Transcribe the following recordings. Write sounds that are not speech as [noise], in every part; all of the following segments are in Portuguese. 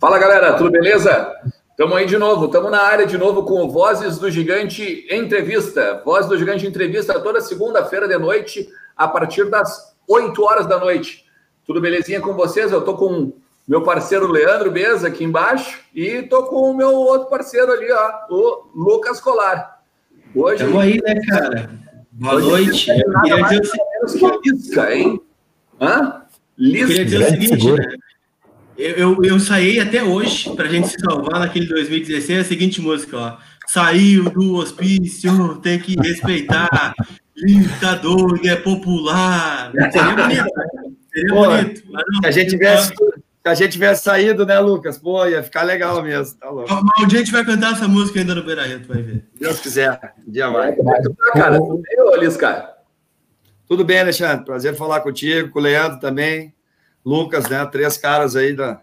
Fala galera, tudo beleza? Estamos aí de novo, estamos na área de novo com o Vozes do Gigante Entrevista. Voz do Gigante Entrevista toda segunda-feira de noite, a partir das 8 horas da noite. Tudo belezinha com vocês? Eu tô com meu parceiro Leandro Beza aqui embaixo e tô com o meu outro parceiro ali, ó, o Lucas Colar. Hoje. Estamos aí, né, cara? Boa noite. Eu queria dizer o seguinte. Lisca, hein? Hã? Lisca. Eu queria dizer o seguinte, né? Eu, eu, eu saí até hoje, para a gente se salvar naquele 2016, a seguinte música, ó. Saiu do hospício, tem que respeitar. Tá doido, é popular. Seria bonito? Seria Pô, bonito. Não, se a gente tivesse, se a gente tivesse saído, né, Lucas? Pô, ia ficar legal mesmo. Tá louco. Um dia a gente vai cantar essa música ainda no Beira Rio, tu vai ver. Deus quiser, um dia vai. Cara, tudo bem, Olis, cara? Tudo bem, Alexandre. Prazer falar contigo, com o Leandro também. Lucas, né? Três caras aí da,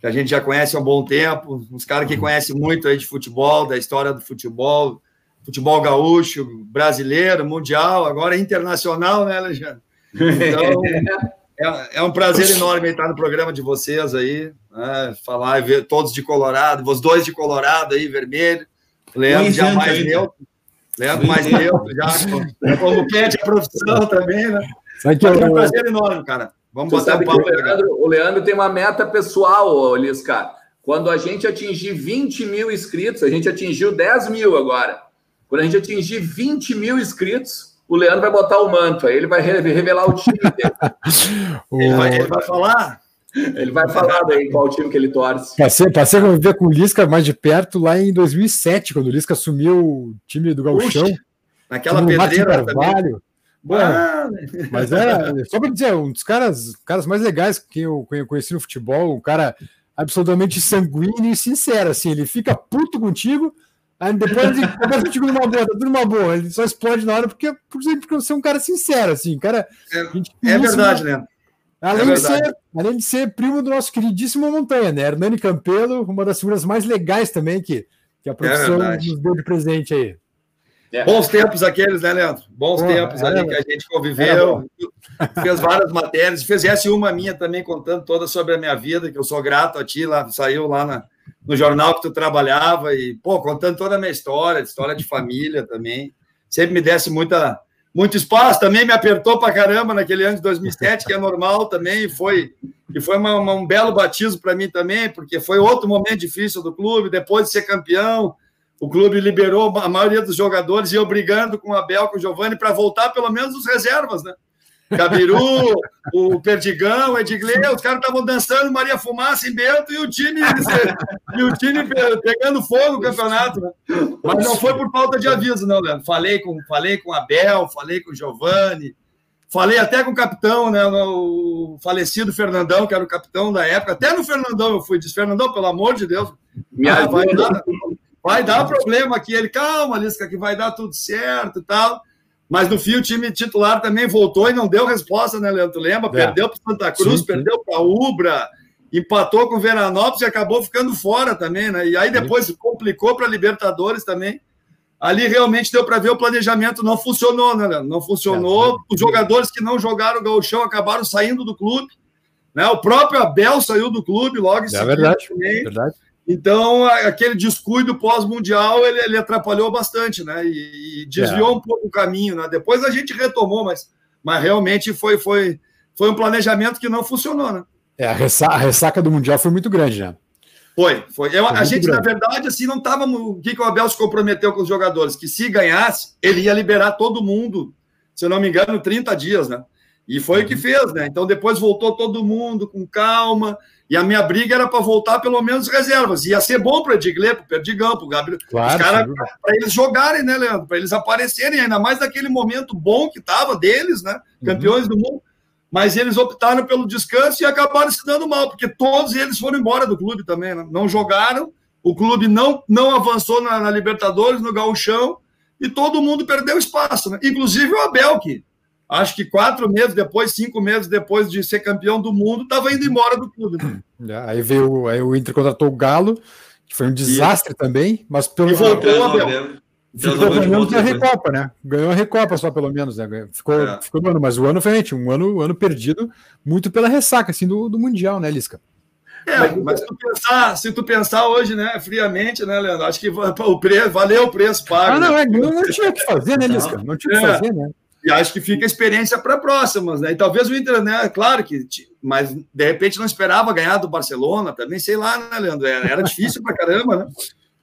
que a gente já conhece há um bom tempo, uns caras que conhecem muito aí de futebol, da história do futebol, futebol gaúcho, brasileiro, mundial, agora internacional, né, Alexandre? Então, é, é um prazer enorme estar no programa de vocês aí, né, falar e ver todos de Colorado, os dois de Colorado aí, vermelho, Leandro já mais neutro, Leandro mais neutro, já como pede a profissão também, né? Mas é um prazer enorme, cara. Vamos Você botar um papo. O Leandro, o Leandro tem uma meta pessoal, Lisca. Quando a gente atingir 20 mil inscritos, a gente atingiu 10 mil agora. Quando a gente atingir 20 mil inscritos, o Leandro vai botar o manto, aí ele vai revelar o time dele. [laughs] ele, vai, ele vai falar? Ele vai falar daí qual time que ele torce. Passei, passei a conviver com o Lisca mais de perto lá em 2007, quando o Lisca assumiu o time do Gauchão. naquela pedreira também. Mano, mas era, só para dizer, um dos caras, caras mais legais que eu conheci no futebol, um cara absolutamente sanguíneo e sincero, assim, ele fica puto contigo, aí depois ele [laughs] conversa contigo numa boa, tá tudo numa boa, ele só explode na hora porque, porque você é um cara sincero, assim, cara... É, é verdade, né? Além, é de ser, além de ser primo do nosso queridíssimo Montanha, né? Hernani Campelo, uma das figuras mais legais também que, que a profissão é nos deu de presente aí. É. Bons tempos aqueles, né, Leandro? Bons tempos ali que a gente conviveu, [laughs] fez várias matérias, fizesse uma minha também contando toda sobre a minha vida, que eu sou grato a ti, lá, saiu lá na, no jornal que tu trabalhava e, pô, contando toda a minha história, história de família também. Sempre me desse muita, muito espaço, também me apertou pra caramba naquele ano de 2007, que é normal também, e foi, e foi uma, uma, um belo batismo para mim também, porque foi outro momento difícil do clube, depois de ser campeão, o clube liberou a maioria dos jogadores e obrigando com o Abel, com o Giovanni, para voltar pelo menos os reservas, né? Gabiru, [laughs] o Perdigão, o Edgley, os caras estavam dançando Maria Fumaça em Bento e o time, e o time pegando fogo no campeonato. Né? Mas não foi por falta de aviso, não, Leandro. Falei com, falei com o Abel, falei com o Giovanni, falei até com o capitão, né? O falecido Fernandão, que era o capitão da época. Até no Fernandão eu fui, disse: Fernandão, pelo amor de Deus, me ah, vai, dar, vai dar problema aqui. Ele, calma, Lisca, que vai dar tudo certo e tal. Mas no fim o time titular também voltou e não deu resposta, né, Leandro? Lembra? É. Perdeu para Santa Cruz, sim, perdeu para Ubra, empatou com o Veranópolis e acabou ficando fora também, né? E aí depois sim. complicou para Libertadores também. Ali realmente deu para ver o planejamento não funcionou, né, Leandro? Não funcionou. É, Os jogadores que não jogaram o gauchão acabaram saindo do clube. Né? O próprio Abel saiu do clube logo em é verdade, também. verdade. Então, aquele descuido pós-mundial, ele, ele, atrapalhou bastante, né? E, e desviou é. um pouco o caminho, né? Depois a gente retomou, mas, mas realmente foi, foi, foi um planejamento que não funcionou, né? É, a ressaca, a ressaca do Mundial foi muito grande, né? Foi, foi. Eu, foi a gente, grande. na verdade, assim, não estava. O que, que o Abel se comprometeu com os jogadores? Que se ganhasse, ele ia liberar todo mundo, se eu não me engano, 30 dias, né? E foi o que uhum. fez, né? Então depois voltou todo mundo com calma. E a minha briga era para voltar pelo menos reservas. Ia ser bom para o Edgley, para o Perdigão, para o Gabriel. Claro, os caras, para eles jogarem, né, Leandro? Para eles aparecerem, ainda mais naquele momento bom que estava deles, né? Uhum. Campeões uhum. do mundo. Mas eles optaram pelo descanso e acabaram se dando mal, porque todos eles foram embora do clube também, né? Não jogaram, o clube não, não avançou na, na Libertadores, no Gauchão, e todo mundo perdeu espaço, né? Inclusive o Abel, que acho que quatro meses depois, cinco meses depois de ser campeão do mundo, estava indo embora do clube. Né? É, aí veio aí o Inter contratou o Galo, que foi um desastre e... também, mas pelo e voltou, Abel. Ficou pelo menos na Recopa, né? Ganhou a Recopa só, pelo menos, né? Ficou, é. ficou no ano, mas o ano foi um ano, um ano perdido muito pela ressaca assim, do, do Mundial, né, Lisca? É, mas, mas se, tu pensar, se tu pensar hoje, né, friamente, né, Leandro? Acho que o preço, valeu o preço pago. Ah, não, né? é, não, não tinha o que fazer, né, Lisca? Não tinha o que é. fazer, né? E acho que fica a experiência para próximas, né? E talvez o Inter, né? Claro que, mas de repente não esperava ganhar do Barcelona, também sei lá, né, Leandro? Era, era difícil para caramba, né?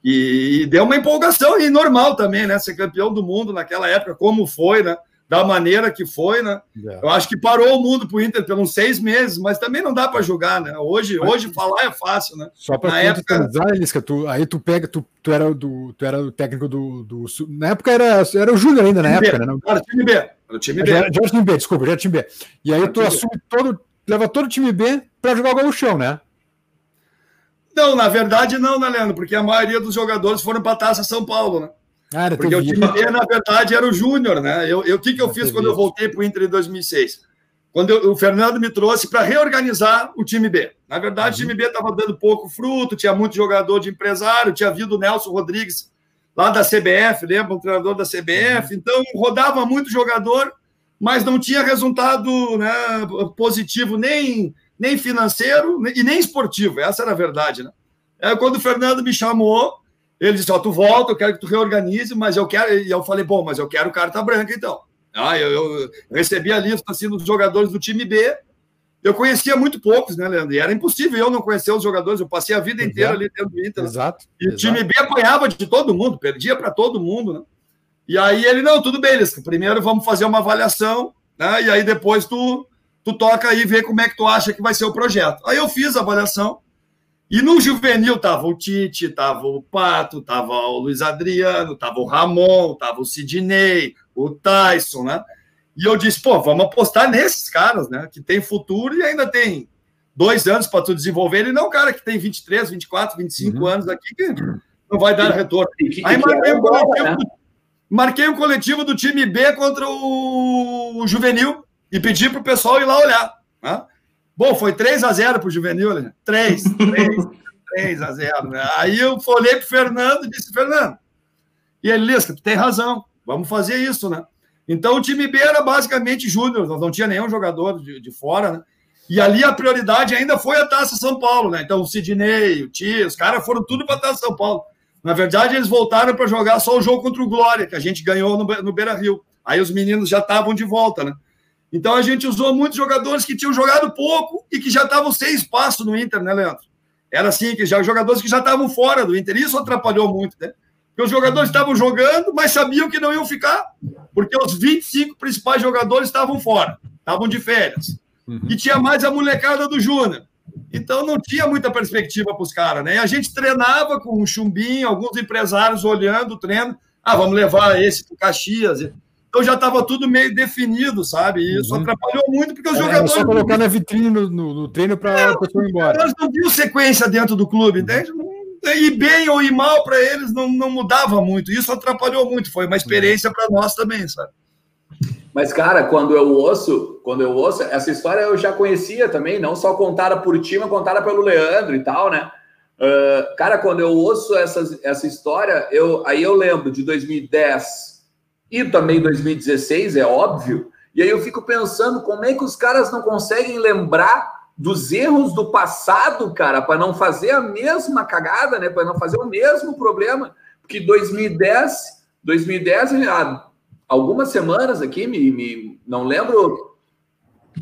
E, e, deu uma empolgação e normal também, né? Ser campeão do mundo naquela época, como foi, né? Da maneira que foi, né? É. Eu acho que parou o mundo para o Inter pelos seis meses, mas também não dá para julgar, né? Hoje, mas, hoje falar é fácil, né? Só para época... Elisca, tu, aí tu pega, tu, tu, era do, tu era o técnico do, do. Na época era, era o Júnior ainda, na época, B. né? Não... Era time B. Era o time B. Era time B, desculpa, já era time B. E aí tu assume B. todo, leva todo o time B para jogar o chão, né? Não, na verdade não, né, Leandro? Porque a maioria dos jogadores foram para a Taça São Paulo, né? Ah, Porque o time B, na verdade, era o Júnior, né? Eu, eu, o que, que eu fiz quando eu voltei para o Inter em 2006? Quando eu, o Fernando me trouxe para reorganizar o time B. Na verdade, uhum. o time B estava dando pouco fruto, tinha muito jogador de empresário, tinha vindo o Nelson Rodrigues lá da CBF, lembra? Um treinador da CBF. Uhum. Então, rodava muito jogador, mas não tinha resultado né, positivo nem nem financeiro e nem esportivo. Essa era a verdade, né? É, quando o Fernando me chamou, ele disse: Ó, oh, tu volta, eu quero que tu reorganize, mas eu quero. E eu falei: Bom, mas eu quero carta branca então. Ah, eu, eu recebi a lista assim, dos jogadores do time B. Eu conhecia muito poucos, né, Leandro? E era impossível eu não conhecer os jogadores. Eu passei a vida inteira ali dentro do Inter. Exato. E exato. o time B apanhava de todo mundo, perdia para todo mundo, né? E aí ele, não, tudo bem, Lisca. Primeiro vamos fazer uma avaliação, né? E aí depois tu tu toca aí e vê como é que tu acha que vai ser o projeto. Aí eu fiz a avaliação, e no juvenil tava o Tite, tava o Pato, tava o Luiz Adriano, tava o Ramon, tava o Sidney, o Tyson, né? E eu disse, pô, vamos apostar nesses caras, né? Que tem futuro e ainda tem dois anos para tu desenvolver. Ele não é cara que tem 23, 24, 25 uhum. anos aqui que não vai dar retorno. Aí marquei, um coletivo, né? marquei um coletivo do time B contra o, o Juvenil e pedi para o pessoal ir lá olhar. Né? Bom, foi 3 a 0 para o Juvenil, né? 3, 3, 3 a 0. Né? Aí eu olhei para o Fernando e disse, Fernando, e ele, Lisca, tu tem razão, vamos fazer isso, né? Então o time B era basicamente júnior, não tinha nenhum jogador de, de fora, né? E ali a prioridade ainda foi a Taça São Paulo, né? Então o Sidney, o Tia, os caras foram tudo para a Taça São Paulo. Na verdade, eles voltaram para jogar só o jogo contra o Glória, que a gente ganhou no, no Beira Rio. Aí os meninos já estavam de volta, né? Então a gente usou muitos jogadores que tinham jogado pouco e que já estavam sem espaço no Inter, né, Leandro? Era assim, que já jogadores que já estavam fora do Inter. Isso atrapalhou muito, né? Porque os jogadores estavam jogando, mas sabiam que não iam ficar, porque os 25 principais jogadores estavam fora, estavam de férias. Uhum. E tinha mais a molecada do Júnior. Então não tinha muita perspectiva para os caras, né? E a gente treinava com um chumbinho, alguns empresários olhando o treino. Ah, vamos levar esse para Caxias. Então já estava tudo meio definido, sabe? E isso uhum. atrapalhou muito, porque os é, jogadores. só colocar na vitrine no, no, no treino para a pessoa ir embora. Eles não viam sequência dentro do clube, entende? Ir bem ou ir mal para eles não, não mudava muito. Isso atrapalhou muito. Foi uma experiência para nós também, sabe? Mas, cara, quando eu ouço, quando eu ouço, essa história eu já conhecia também, não só contada por ti, mas contada pelo Leandro e tal, né? Uh, cara, quando eu ouço essa, essa história, eu, aí eu lembro de 2010 e também 2016, é óbvio. E aí eu fico pensando como é que os caras não conseguem lembrar dos erros do passado, cara, para não fazer a mesma cagada, né? Para não fazer o mesmo problema. Porque 2010, 2010, há algumas semanas aqui, me, me não lembro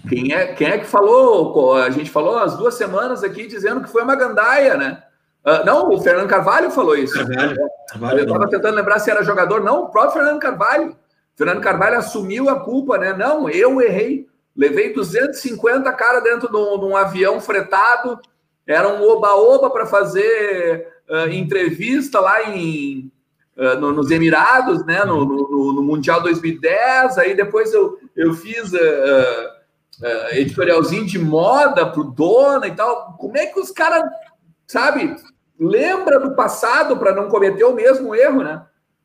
quem é, quem é que falou, a gente falou as duas semanas aqui dizendo que foi uma gandaia, né? Uh, não, o Fernando Carvalho falou isso. Carvalho, Carvalho, eu estava tentando lembrar se era jogador. Não, o próprio Fernando Carvalho. Fernando Carvalho assumiu a culpa, né? Não, eu errei. Levei 250 cara dentro de um, de um avião fretado. Era um oba-oba para fazer uh, entrevista lá em, uh, no, nos Emirados, né? No, no, no, Mundial 2010. Aí depois eu, eu fiz editorialzinho de moda pro Dona e tal. Como é que os caras, sabe? Lembra do passado para não cometer o mesmo erro, né?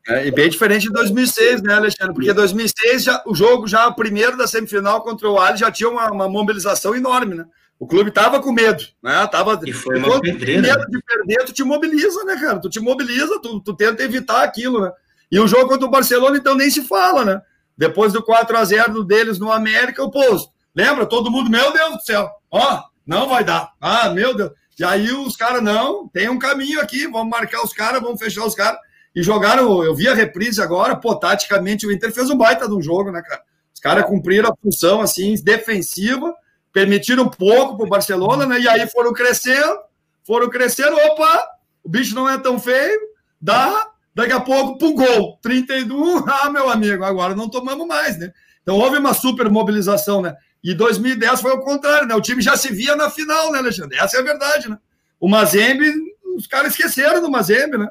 É, e bem diferente de 2006, né, Alexandre? Porque 2006, já, o jogo, já o primeiro da semifinal contra o Ali, já tinha uma, uma mobilização enorme, né? O clube tava com medo, né? Tava, e foi uma pedreira. medo de perder, tu te mobiliza, né, cara? Tu te mobiliza, tu, tu tenta evitar aquilo, né? E o jogo contra o Barcelona, então, nem se fala, né? Depois do 4 a 0 deles no América, o posto. Lembra? Todo mundo, meu Deus do céu, ó, não vai dar. Ah, meu Deus. E aí os caras, não, tem um caminho aqui, vamos marcar os caras, vamos fechar os caras. E jogaram, eu vi a reprise agora, pô, taticamente o Inter fez um baita de um jogo, né, cara? Os caras cumpriram a função, assim, defensiva, permitiram pouco pro Barcelona, né? E aí foram crescendo, foram crescendo, opa, o bicho não é tão feio, dá, daqui a pouco, pum, gol, 31, [laughs] ah, meu amigo, agora não tomamos mais, né? Então houve uma super mobilização, né? E 2010 foi o contrário, né? O time já se via na final, né, Alexandre? Essa é a verdade, né? O Mazembe, os caras esqueceram do Mazembe, né?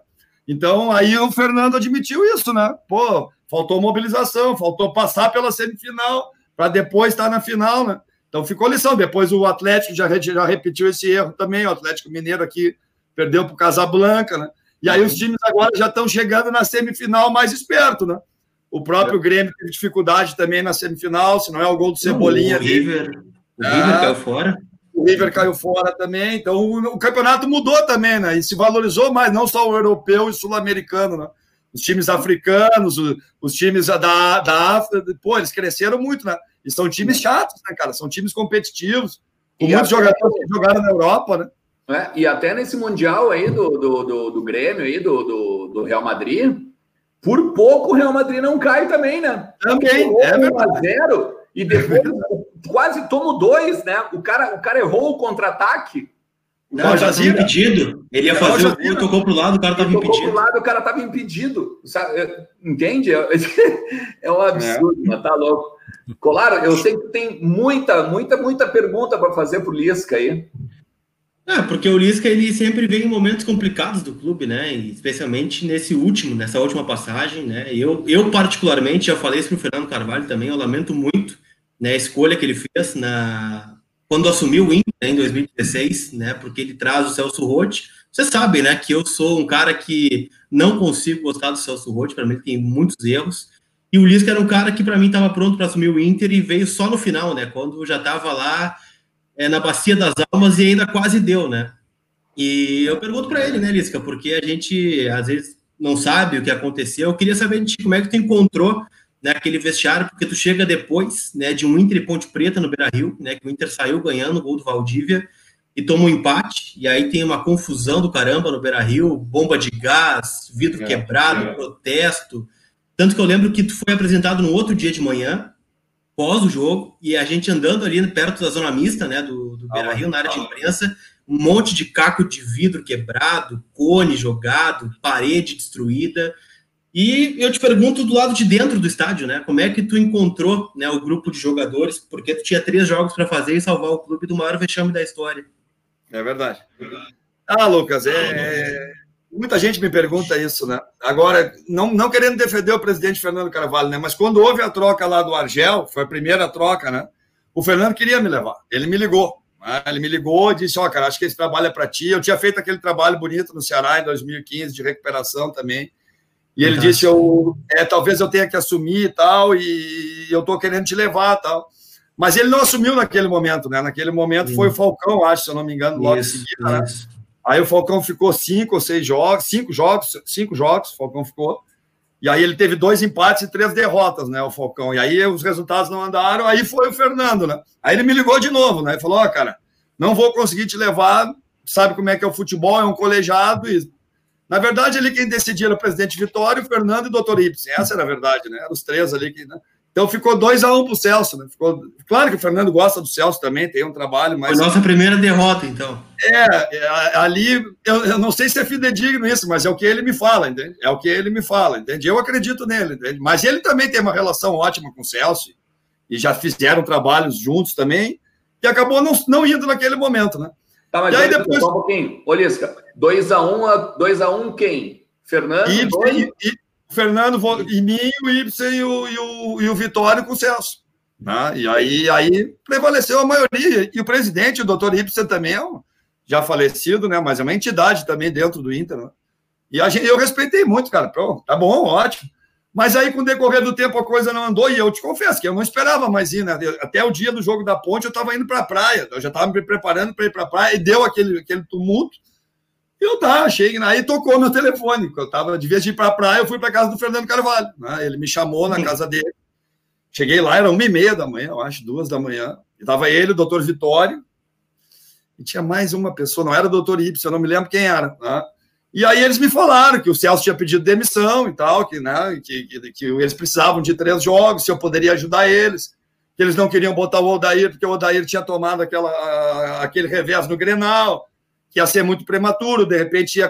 Então aí o Fernando admitiu isso, né? Pô, faltou mobilização, faltou passar pela semifinal para depois estar na final, né? Então ficou lição. Depois o Atlético já, já repetiu esse erro também. O Atlético Mineiro aqui perdeu para o Casablanca, né? E aí os times agora já estão chegando na semifinal mais esperto, né? O próprio é. Grêmio teve dificuldade também na semifinal, se não é o gol do Cebolinha. o River, o River ah, caiu fora. O River caiu fora também. Então o, campeonato mudou também, né? E se valorizou mais, não só o europeu e o sul-americano, né? Os times africanos, os, os times da, da África, pô, eles cresceram muito, né? E são times chatos, né, cara? São times competitivos, com e muitos jogadores que jogaram na Europa, né? É, e até nesse Mundial aí do, do, do, do Grêmio aí, do, do, do, Real Madrid, por pouco o Real Madrid não cai também, né? Também, é 1 a 0 e depois é quase tomou dois, né? O cara, o cara errou o contra-ataque. Não, já estava impedido. Ele ia fazer o gol, tocou pro lado, o cara estava impedido. Tocou pro lado, o cara estava impedido. Entende? [laughs] É um absurdo, é. mas tá louco. Claro, eu sei que tem muita, muita, muita pergunta para fazer pro Lisca aí. É, porque o Lisca ele sempre vem em momentos complicados do clube, né? Especialmente nesse último, nessa última passagem, né? Eu, eu particularmente já falei isso pro Fernando Carvalho também, eu lamento muito né, a escolha que ele fez na quando assumiu o Inter né, em 2016, né? Porque ele traz o Celso Rotti. Você sabe, né, que eu sou um cara que não consigo gostar do Celso Rotti, para mim ele tem muitos erros. E o Lisca era um cara que para mim estava pronto para assumir o Inter e veio só no final, né? Quando já estava lá é, na bacia das almas e ainda quase deu, né? E eu pergunto para ele, né, Lisca, porque a gente às vezes não sabe o que aconteceu. Eu queria saber de como é que tu encontrou né, aquele vestiário, porque tu chega depois né, de um Inter e Ponte Preta no Beira Rio, né, que o Inter saiu ganhando o gol do Valdívia e toma um empate, e aí tem uma confusão do caramba no Beira Rio, bomba de gás, vidro é, quebrado, é. protesto. Tanto que eu lembro que tu foi apresentado no outro dia de manhã, pós o jogo, e a gente andando ali perto da zona mista, né, do, do Beira Rio, na área de imprensa, um monte de caco de vidro quebrado, cone jogado, parede destruída. E eu te pergunto do lado de dentro do estádio, né? Como é que tu encontrou né, o grupo de jogadores? Porque tu tinha três jogos para fazer e salvar o clube do maior vexame da história. É verdade. Ah, Lucas, é, Muita gente me pergunta isso, né? Agora, não, não querendo defender o presidente Fernando Carvalho, né? Mas quando houve a troca lá do Argel, foi a primeira troca, né? O Fernando queria me levar. Ele me ligou. Né? Ele me ligou e disse: Ó, oh, cara, acho que esse trabalho é para ti. Eu tinha feito aquele trabalho bonito no Ceará em 2015, de recuperação também. E ele disse: eu, é, talvez eu tenha que assumir e tal, e eu tô querendo te levar tal. Mas ele não assumiu naquele momento, né? Naquele momento foi o Falcão, acho, se eu não me engano, logo isso, em seguida, né? Aí o Falcão ficou cinco ou seis jogos, cinco jogos, cinco jogos, o Falcão ficou. E aí ele teve dois empates e três derrotas, né, o Falcão. E aí os resultados não andaram, aí foi o Fernando, né? Aí ele me ligou de novo, né? Falou: Ó, oh, cara, não vou conseguir te levar, sabe como é que é o futebol, é um colegiado. E... Na verdade, ele quem decidia era o presidente Vitório, o Fernando e o doutor Ibsen. Essa era a verdade, né? Eram os três ali que. Né? Então ficou 2 a 1 um para o Celso, né? Ficou... Claro que o Fernando gosta do Celso também, tem um trabalho, mas. Foi nossa primeira derrota, então. É, é ali, eu, eu, não sei se é fidedigno isso, mas é o que ele me fala, entende? É o que ele me fala, entende? Eu acredito nele, entende? Mas ele também tem uma relação ótima com o Celso, e já fizeram trabalhos juntos também, e acabou não, não indo naquele momento, né? Tá, mas e aí depois. Só um pouquinho. Olisca, 2x1 2x1 um, quem? Fernando? E, e, e, Fernando e mim, o Ibsen e o, e o, e o Vitório com o Celso. Né? E aí, aí prevaleceu a maioria. E o presidente, o doutor Ibsen, também é um, já falecido, né? mas é uma entidade também dentro do Inter. Né? E a gente, eu respeitei muito, cara. Tá bom, ótimo. Mas aí, com o decorrer do tempo, a coisa não andou. E eu te confesso que eu não esperava mais ir. Né? Até o dia do jogo da ponte, eu estava indo para a praia. Eu já estava me preparando para ir para a praia. E deu aquele, aquele tumulto. Eu tá, cheguei aí tocou meu telefone. Eu tava, de vez de ir para a praia, eu fui para casa do Fernando Carvalho. Né? Ele me chamou na casa dele. Cheguei lá, era uma e meia da manhã, eu acho, duas da manhã. E tava ele, o doutor Vitório. e tinha mais uma pessoa, não era o doutor Ibsen, eu não me lembro quem era. Né? E aí eles me falaram que o Celso tinha pedido demissão e tal, que, né, que, que, que eles precisavam de três jogos, se eu poderia ajudar eles, que eles não queriam botar o Odair, porque o Odair tinha tomado aquela, aquele revés no Grenal, que ia ser muito prematuro, de repente ia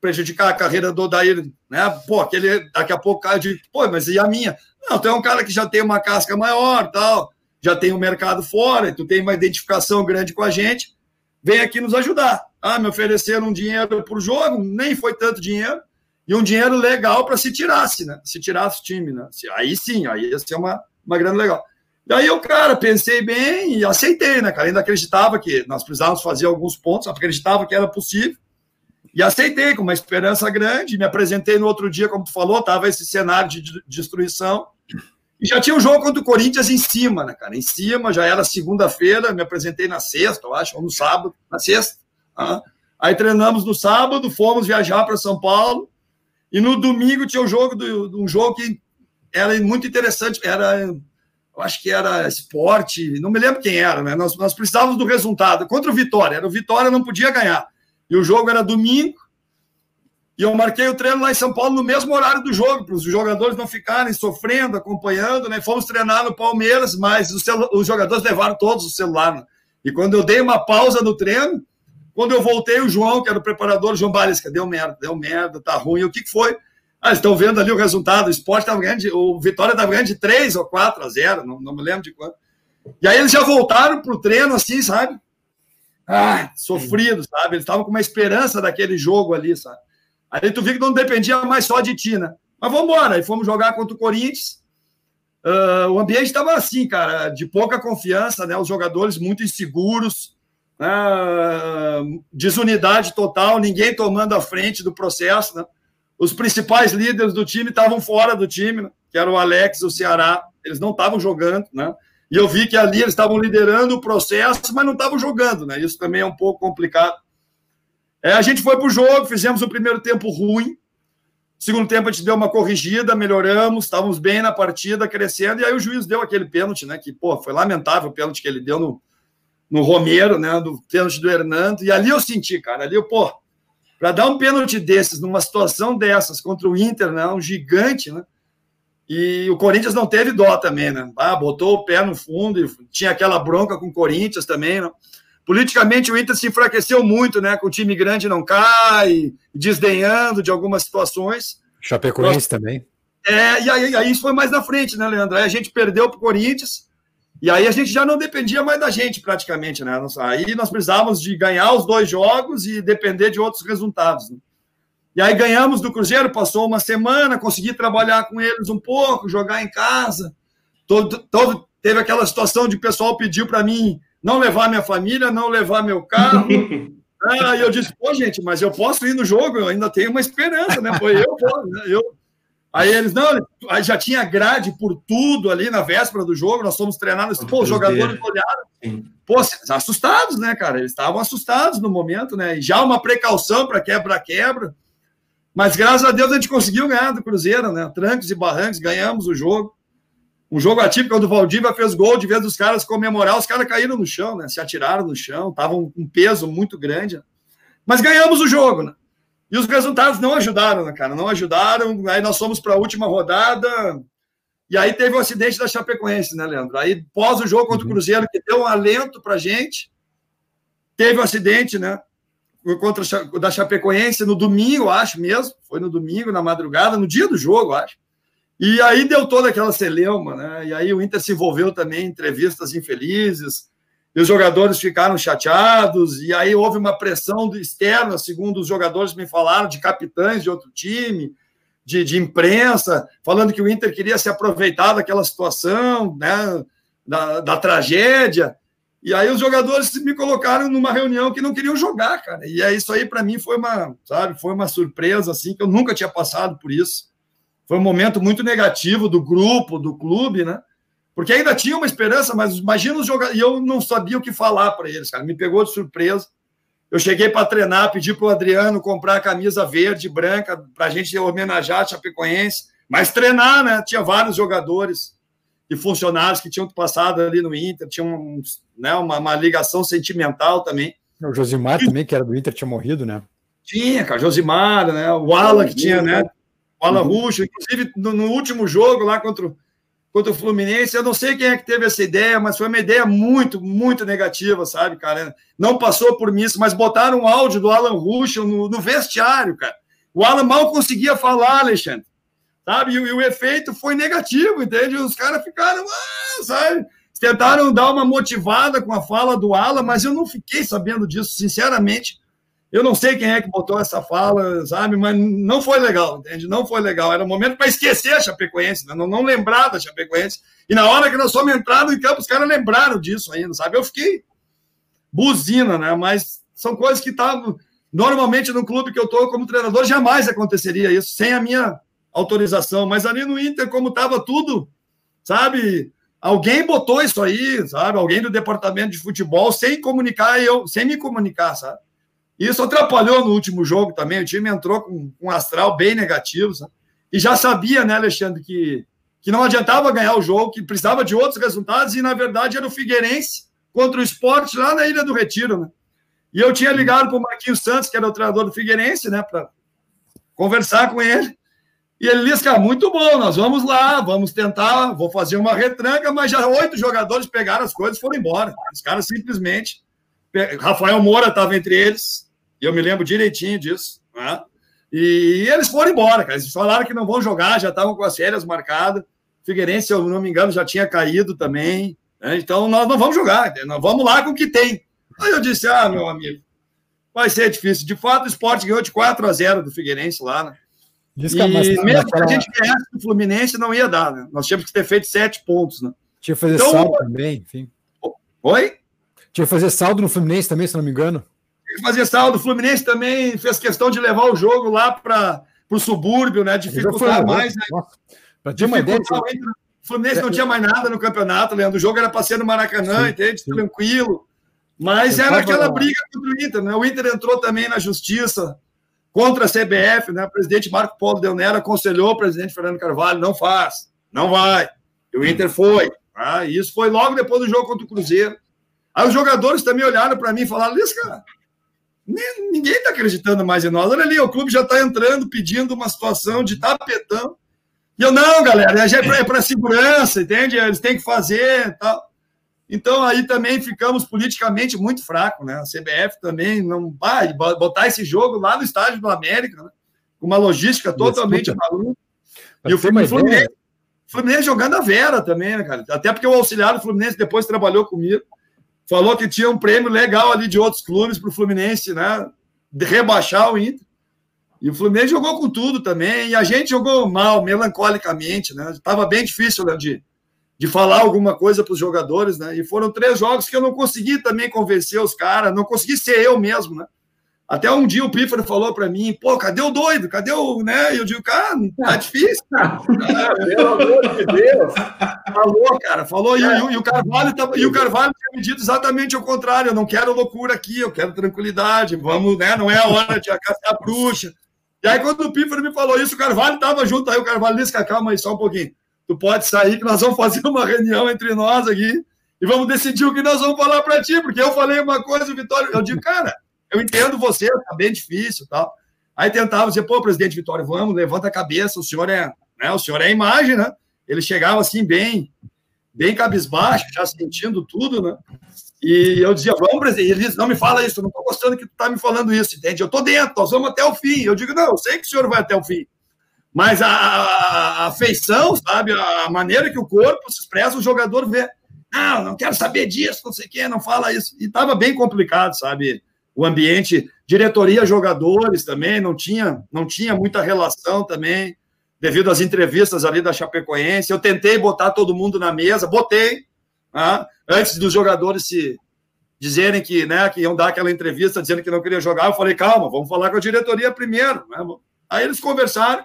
prejudicar a carreira do Odair, né? Pô, aquele, daqui a pouco eu digo, pô, mas e a minha? Não, tu é um cara que já tem uma casca maior, tal, já tem um mercado fora, tu tem uma identificação grande com a gente, vem aqui nos ajudar. Ah, me ofereceram um dinheiro por jogo, nem foi tanto dinheiro, e um dinheiro legal para se tirasse, né? Se tirasse o time, né? Aí sim, aí ia ser uma, uma grana legal. Daí eu, cara, pensei bem e aceitei, né, cara? Ainda acreditava que nós precisávamos fazer alguns pontos, acreditava que era possível. E aceitei com uma esperança grande, me apresentei no outro dia, como tu falou, tava esse cenário de destruição. E já tinha um jogo contra o Corinthians em cima, né, cara? Em cima, já era segunda-feira, me apresentei na sexta, eu acho, ou no sábado, na sexta. Tá? Aí treinamos no sábado, fomos viajar para São Paulo. E no domingo tinha um jogo, do, um jogo que era muito interessante, era, eu acho que era esporte, não me lembro quem era, né? Nós, nós precisávamos do resultado. Contra o Vitória, era o Vitória, não podia ganhar. E o jogo era domingo, e eu marquei o treino lá em São Paulo no mesmo horário do jogo, para os jogadores não ficarem sofrendo, acompanhando, né? Fomos treinar no Palmeiras, mas os, os jogadores levaram todos o celular. Né? E quando eu dei uma pausa no treino, quando eu voltei, o João, que era o preparador, João Barisca, deu merda, deu merda, tá ruim. O que foi? Ah, estão vendo ali o resultado. O esporte estava ganhando, o Vitória estava ganhando de 3 ou 4 a 0, não, não me lembro de quanto. E aí eles já voltaram pro treino, assim, sabe? Ah, sofrido, sabe? Eles estavam com uma esperança daquele jogo ali, sabe? Aí tu viu que não dependia mais só de ti, né? Mas vamos embora. Aí fomos jogar contra o Corinthians. Uh, o ambiente estava assim, cara, de pouca confiança, né? Os jogadores muito inseguros, né? desunidade total, ninguém tomando a frente do processo, né? Os principais líderes do time estavam fora do time, né? que era o Alex o Ceará. Eles não estavam jogando, né? E eu vi que ali eles estavam liderando o processo, mas não estavam jogando, né? Isso também é um pouco complicado. É, a gente foi para o jogo, fizemos o primeiro tempo ruim. Segundo tempo, a gente deu uma corrigida, melhoramos, estávamos bem na partida, crescendo, e aí o juiz deu aquele pênalti, né? Que, pô, foi lamentável o pênalti que ele deu no, no Romero, né? Do pênalti do Hernando. E ali eu senti, cara, ali eu, pô, para dar um pênalti desses, numa situação dessas, contra o Inter, né? Um gigante, né? E o Corinthians não teve dó também, né? Ah, botou o pé no fundo e tinha aquela bronca com o Corinthians também, né? Politicamente, o Inter se enfraqueceu muito, né? Com o time grande não cai, desdenhando de algumas situações. Chapecoense Nós... também. É, e aí, aí, isso foi mais na frente, né, Leandro? Aí a gente perdeu para o Corinthians, e aí a gente já não dependia mais da gente, praticamente, né? Aí nós precisávamos de ganhar os dois jogos e depender de outros resultados. Né? E aí ganhamos do Cruzeiro, passou uma semana, consegui trabalhar com eles um pouco, jogar em casa. Todo, todo, teve aquela situação de o pessoal pediu para mim não levar minha família, não levar meu carro. [laughs] ah, e eu disse, pô, gente, mas eu posso ir no jogo, eu ainda tenho uma esperança, né? Foi eu, né? eu. Aí eles, não, aí já tinha grade por tudo ali na véspera do jogo, nós fomos treinados, pô, os jogadores olharam, pô, assustados, né, cara? Eles estavam assustados no momento, né? E já uma precaução para quebra-quebra. Mas graças a Deus a gente conseguiu ganhar do Cruzeiro, né? Trancos e barrancos, ganhamos o jogo. Um jogo atípico quando o Valdívia fez gol, de vez dos caras comemorar, os caras caíram no chão, né? Se atiraram no chão, estavam com um peso muito grande. Mas ganhamos o jogo, né? E os resultados não ajudaram, né, cara? Não ajudaram. Aí nós fomos para a última rodada. E aí teve o acidente da Chapecoense, né, Leandro? Aí, pós o jogo contra o uhum. Cruzeiro, que deu um alento para gente, teve o acidente, né? Contra o da Chapecoense no domingo, acho mesmo. Foi no domingo, na madrugada, no dia do jogo, acho. E aí deu toda aquela celeuma, né? E aí o Inter se envolveu também em entrevistas infelizes, e os jogadores ficaram chateados, e aí houve uma pressão externa, segundo os jogadores me falaram, de capitães de outro time, de, de imprensa, falando que o Inter queria se aproveitar daquela situação, né? Da, da tragédia. E aí os jogadores me colocaram numa reunião que não queriam jogar, cara. E é isso aí para mim foi uma, sabe, foi uma surpresa assim que eu nunca tinha passado por isso. Foi um momento muito negativo do grupo, do clube, né? Porque ainda tinha uma esperança, mas imagina os jogadores. E eu não sabia o que falar para eles, cara. Me pegou de surpresa. Eu cheguei para treinar, pedi para o Adriano comprar a camisa verde e branca para a gente homenagear a Chapecoense. Mas treinar, né? Tinha vários jogadores e funcionários que tinham passado ali no Inter, tinha um, né, uma, uma ligação sentimental também. O Josimar também, que era do Inter, tinha morrido, né? Tinha, cara, Josimar, né? O Ala que tinha, né? O Ala uhum. Ruxo, inclusive no, no, último jogo lá contra, contra o Fluminense, eu não sei quem é que teve essa ideia, mas foi uma ideia muito, muito negativa, sabe, cara? Não passou por mim isso, mas botaram um áudio do Alan Ruxo no, no vestiário, cara. O Alan mal conseguia falar, Alexandre, sabe? E, e o efeito foi negativo, entende? Os caras ficaram, ah, sabe? Tentaram dar uma motivada com a fala do Alan, mas eu não fiquei sabendo disso, sinceramente eu não sei quem é que botou essa fala, sabe? Mas não foi legal, entende? Não foi legal. Era um momento para esquecer a Chapecoense, né? não, não lembrar da Chapecoense. E na hora que nós fomos entrando em campo, os caras lembraram disso ainda, sabe? Eu fiquei buzina, né? Mas são coisas que estavam. Normalmente no clube que eu estou como treinador, jamais aconteceria isso, sem a minha autorização. Mas ali no Inter, como estava tudo, sabe? Alguém botou isso aí, sabe? Alguém do departamento de futebol, sem comunicar, eu, sem me comunicar, sabe? Isso atrapalhou no último jogo também. O time entrou com, um astral bem negativo. Sabe? E já sabia, né, Alexandre, que, que não adiantava ganhar o jogo, que precisava de outros resultados. E, na verdade, era o Figueirense contra o esporte lá na Ilha do Retiro. Né? E eu tinha ligado para o Marquinhos Santos, que era o treinador do Figueirense, né, para conversar com ele. E ele disse, cara, muito bom, nós vamos lá, vamos tentar, vou fazer uma retranca, mas já oito jogadores pegaram as coisas e foram embora. Os caras simplesmente. Rafael Moura estava entre eles, e eu me lembro direitinho disso. Né? E, eles foram embora, cara. Eles falaram que não vão jogar, já estavam com as férias marcadas. Figueirense, se eu não me engano, já tinha caído também. Né? Então, nós não vamos jogar, nós vamos lá com o que tem. Aí eu disse: ah, meu amigo, vai ser difícil. De fato, o esporte ganhou de 4 a 0 do Figueirense lá, né? Diz que e mesmo que a gente ganhasse o Fluminense, não ia dar, né? Nós tínhamos que ter feito sete pontos, né? Tinha que fazer então, saldo também, enfim. Oi? Tinha que fazer saldo no Fluminense também, se não me engano fazer saldo. O Fluminense também fez questão de levar o jogo lá para o subúrbio, né? Dificultar mais. Né? Ter uma ideia. O Fluminense não tinha mais nada no campeonato, Leandro. O jogo era para ser no Maracanã, sim, entende? Sim. Tranquilo. Mas Eu era aquela briga contra o Inter, né? O Inter entrou também na justiça contra a CBF, né? O presidente Marco Polo Del Nero aconselhou o presidente Fernando Carvalho: não faz, não vai. E o Inter foi. Ah, e isso foi logo depois do jogo contra o Cruzeiro. Aí os jogadores também olharam para mim e falaram: Lisca, ninguém está acreditando mais em nós. Olha ali, o clube já está entrando, pedindo uma situação de tapetão. E eu, não, galera, é para segurança, entende? Eles têm que fazer tal. Então, aí também ficamos politicamente muito fracos, né? A CBF também não vai botar esse jogo lá no estádio do América, né? com uma logística totalmente maluca. E o Fluminense, Fluminense jogando a Vera também, né, cara? Até porque o auxiliar do Fluminense depois trabalhou comigo falou que tinha um prêmio legal ali de outros clubes para o Fluminense, né? De rebaixar o Inter. E o Fluminense jogou com tudo também, e a gente jogou mal, melancolicamente, né? Estava bem difícil de, de falar alguma coisa para os jogadores, né? E foram três jogos que eu não consegui também convencer os caras, não consegui ser eu mesmo, né? Até um dia o Pífaro falou para mim, pô, cadê o doido? Cadê o, né? E eu digo, cara, tá difícil. Cara. Pelo amor de Deus. Falou, cara, falou. E, e, e o Carvalho tava, e o Carvalho tinha me dito exatamente o contrário. Eu não quero loucura aqui, eu quero tranquilidade. Vamos, né? Não é a hora de acabar a bruxa. E aí, quando o Pífaro me falou isso, o Carvalho estava junto. Aí o Carvalho disse, calma aí, só um pouquinho. Tu pode sair que nós vamos fazer uma reunião entre nós aqui e vamos decidir o que nós vamos falar para ti, porque eu falei uma coisa, o Vitório. Eu digo, cara, eu entendo você, tá bem difícil tal. Aí tentava dizer, pô, presidente Vitório, vamos, levanta a cabeça, o senhor é, né, o senhor é a imagem, né? Ele chegava assim, bem, bem cabisbaixo, já sentindo tudo, né? E eu dizia, vamos, presidente. Ele disse, não me fala isso, não estou gostando que tu tá me falando isso, entende? Eu estou dentro, nós vamos até o fim. Eu digo, não, eu sei que o senhor vai até o fim. Mas a, a, a feição, sabe, a maneira que o corpo se expressa, o jogador vê, não, não quero saber disso, não sei o quê, não fala isso. E estava bem complicado, sabe? O ambiente, diretoria, jogadores também, não tinha, não tinha muita relação também, devido às entrevistas ali da Chapecoense. Eu tentei botar todo mundo na mesa, botei, né, antes dos jogadores se dizerem que, né, que iam dar aquela entrevista dizendo que não queria jogar, eu falei, calma, vamos falar com a diretoria primeiro. Né? Aí eles conversaram,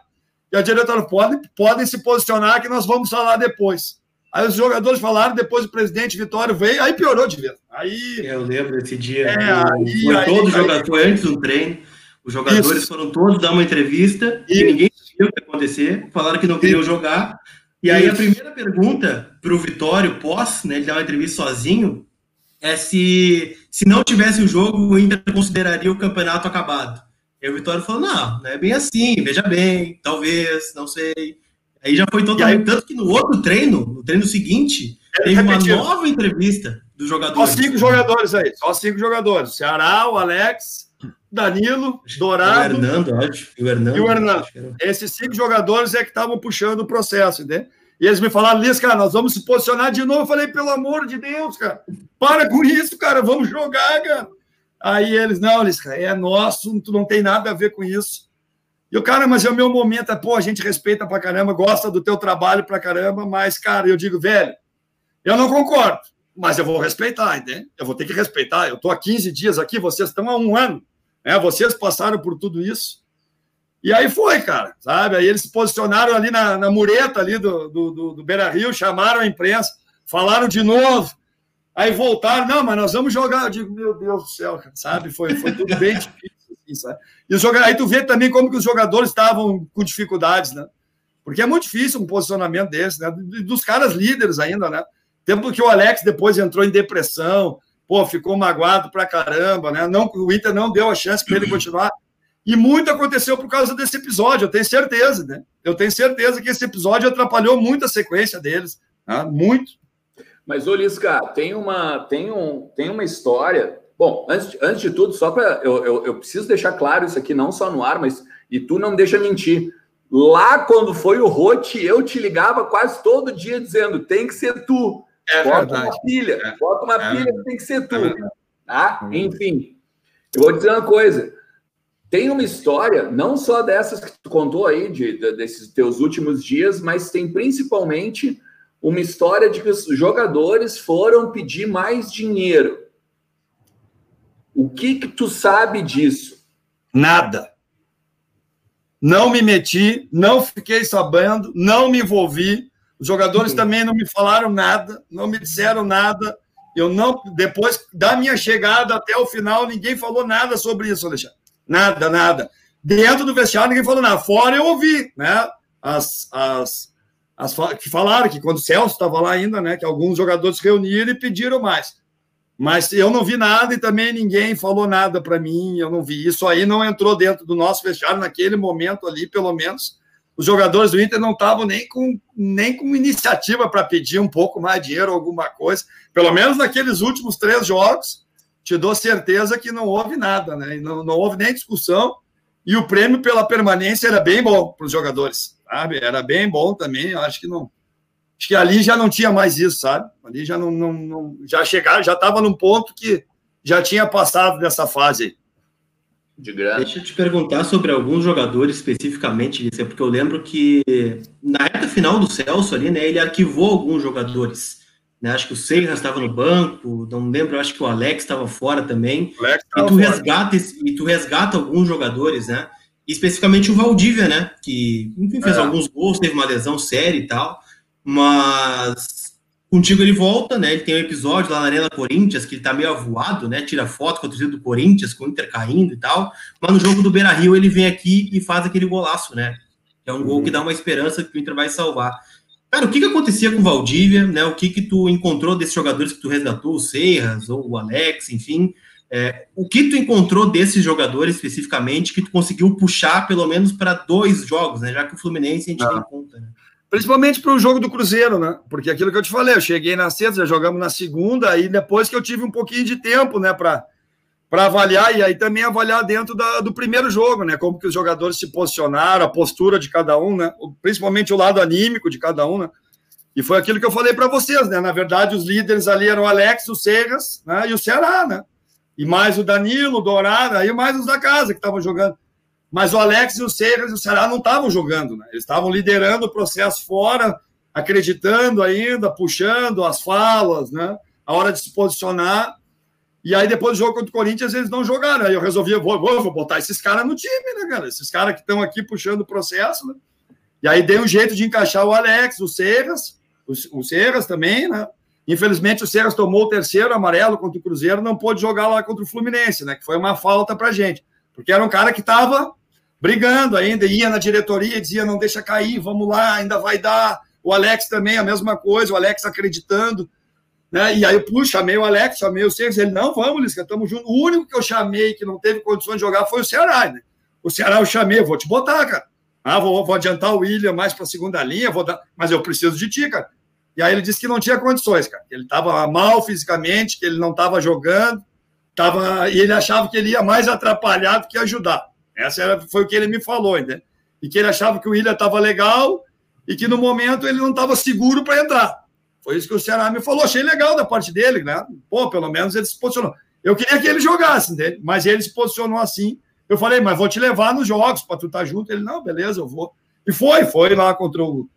e a diretoria pode, podem se posicionar que nós vamos falar depois. Aí os jogadores falaram, depois o presidente Vitório veio, aí piorou de vez. Aí, eu lembro desse dia. É, aí, foi aí, todo aí, jogador, foi antes do treino. Os jogadores isso. foram todos dar uma entrevista e ninguém sabia o que ia acontecer. Falaram que não queriam isso. jogar. E aí isso. a primeira pergunta para o Vitório, pós, né, ele dar uma entrevista sozinho, é se, se não tivesse o jogo, o Inter consideraria o campeonato acabado. E o Vitória falou: não, não é bem assim, veja bem, talvez, não sei. Aí já foi totalmente. Aí, tanto que no outro treino, no treino seguinte, teve uma nova entrevista do jogador. Só cinco jogadores aí, só cinco jogadores. Ceará, o Alex, Danilo, Dourado. O Hernando, acho. E o Hernando. E o Hernando. Esses cinco jogadores é que estavam puxando o processo, entendeu? E eles me falaram, Liz, cara, nós vamos se posicionar de novo. Eu falei, pelo amor de Deus, cara, para com isso, cara, vamos jogar, cara. Aí eles, não, Liz, cara, é nosso, tu não tem nada a ver com isso. E o cara, mas é o meu momento, é, pô, a gente respeita pra caramba, gosta do teu trabalho pra caramba, mas, cara, eu digo, velho, eu não concordo, mas eu vou respeitar, entende? Eu vou ter que respeitar. Eu tô há 15 dias aqui, vocês estão há um ano, né? Vocês passaram por tudo isso. E aí foi, cara, sabe? Aí eles se posicionaram ali na, na mureta ali do, do, do, do Beira Rio, chamaram a imprensa, falaram de novo, aí voltaram, não, mas nós vamos jogar. Eu digo, meu Deus do céu, cara, sabe? Foi, foi tudo bem [laughs] difícil, sabe? E os aí tu vê também como que os jogadores estavam com dificuldades, né? Porque é muito difícil um posicionamento desse, né? Dos caras líderes ainda, né? Tempo que o Alex depois entrou em depressão, pô, ficou magoado pra caramba, né? Não, o Inter não deu a chance para ele continuar. E muito aconteceu por causa desse episódio, eu tenho certeza, né? Eu tenho certeza que esse episódio atrapalhou muito a sequência deles, né? muito. Mas, Olisca, tem uma, tem, um, tem uma história. Bom, antes, antes de tudo, só para. Eu, eu, eu, preciso deixar claro isso aqui, não só no ar, mas. E tu não deixa mentir. Lá, quando foi o Rote, eu te ligava quase todo dia dizendo: tem que ser tu. É bota verdade. uma pilha, é. bota uma é. pilha, tem que ser tu. É tá? Hum. Enfim, eu vou dizer uma coisa. Tem uma história, não só dessas que tu contou aí, de, de, desses teus últimos dias, mas tem principalmente uma história de que os jogadores foram pedir mais dinheiro. O que que tu sabe disso? Nada. Não me meti, não fiquei sabendo, não me envolvi. Os jogadores uhum. também não me falaram nada, não me disseram nada. Eu não, depois da minha chegada até o final, ninguém falou nada sobre isso, Alexandre. Nada, nada. Dentro do vestiário ninguém falou nada. Fora eu ouvi, né? As, as, as que falaram que quando o Celso estava lá ainda, né? Que alguns jogadores se reuniram e pediram mais. Mas eu não vi nada e também ninguém falou nada para mim. Eu não vi. Isso aí não entrou dentro do nosso vestiário naquele momento ali, pelo menos. Os jogadores do Inter não estavam nem com, nem com iniciativa para pedir um pouco mais de dinheiro, alguma coisa. Pelo menos naqueles últimos três jogos, te dou certeza que não houve nada, né? Não, não houve nem discussão. E o prêmio pela permanência era bem bom para os jogadores, sabe? Era bem bom também. Eu acho que não. Acho que ali já não tinha mais isso, sabe? Ali já não, não, não já chegaram, já estava num ponto que já tinha passado dessa fase aí. De grana. Deixa eu te perguntar sobre alguns jogadores especificamente, porque eu lembro que na reta final do Celso ali, né, ele arquivou alguns jogadores. Né? Acho que o Seiras estava no banco, não lembro, acho que o Alex estava fora também. e tu resgata e tu resgata alguns jogadores, né? Especificamente o Valdívia, né? Que enfim, fez é. alguns gols, teve uma lesão séria e tal, mas contigo ele volta, né? Ele tem um episódio lá na Arena Corinthians que ele tá meio avoado, né? Tira foto com a torcida do Corinthians, com o Inter caindo e tal. Mas no jogo do Beira Rio ele vem aqui e faz aquele golaço, né? É um gol que dá uma esperança que o Inter vai salvar. Cara, o que, que acontecia com o Valdívia, né? O que que tu encontrou desses jogadores que tu resgatou, o Serras ou o Alex, enfim. É, o que tu encontrou desses jogadores especificamente que tu conseguiu puxar pelo menos para dois jogos, né? Já que o Fluminense a gente tem conta, né? Principalmente para o jogo do Cruzeiro, né? Porque aquilo que eu te falei, eu cheguei na sexta, já jogamos na segunda, aí depois que eu tive um pouquinho de tempo, né, para avaliar e aí também avaliar dentro da, do primeiro jogo, né? Como que os jogadores se posicionaram, a postura de cada um, né? Principalmente o lado anímico de cada um, né? E foi aquilo que eu falei para vocês, né? Na verdade, os líderes ali eram o Alex, o Serras, né? E o Ceará, né? E mais o Danilo, o Dourado, aí mais os da casa que estavam jogando. Mas o Alex e o Serras e o Ceará não estavam jogando, né? Eles estavam liderando o processo fora, acreditando ainda, puxando as falas, né? A hora de se posicionar e aí, depois do jogo contra o Corinthians, eles não jogaram. Aí eu resolvi, vou, vou, vou botar esses caras no time, né, cara? Esses caras que estão aqui puxando o processo, né? E aí dei um jeito de encaixar o Alex, o Serras, o, o Serras também, né? Infelizmente, o Serras tomou o terceiro amarelo contra o Cruzeiro, não pôde jogar lá contra o Fluminense, né? Que foi uma falta pra gente. Porque era um cara que estava brigando ainda, ia na diretoria, dizia, não deixa cair, vamos lá, ainda vai dar. O Alex também, a mesma coisa, o Alex acreditando. Né? E aí puxa, chamei o Alex, chamei o Seis, ele, não, vamos, Lisca, estamos juntos. O único que eu chamei que não teve condições de jogar foi o Ceará, né? O Ceará eu chamei, vou te botar, cara. Ah, vou, vou adiantar o William mais para a segunda linha, vou dar, mas eu preciso de ti, cara. E aí ele disse que não tinha condições, cara. Ele estava mal fisicamente, que ele não estava jogando, tava, e ele achava que ele ia mais atrapalhar do que ajudar. Essa era, foi o que ele me falou, entendeu? E que ele achava que o William estava legal e que no momento ele não estava seguro para entrar. Foi isso que o Ceará me falou. Achei legal da parte dele, né? Pô, pelo menos ele se posicionou. Eu queria que ele jogasse, entendeu? mas ele se posicionou assim. Eu falei, mas vou te levar nos jogos para tu estar tá junto. Ele, não, beleza, eu vou. E foi, foi lá contra o.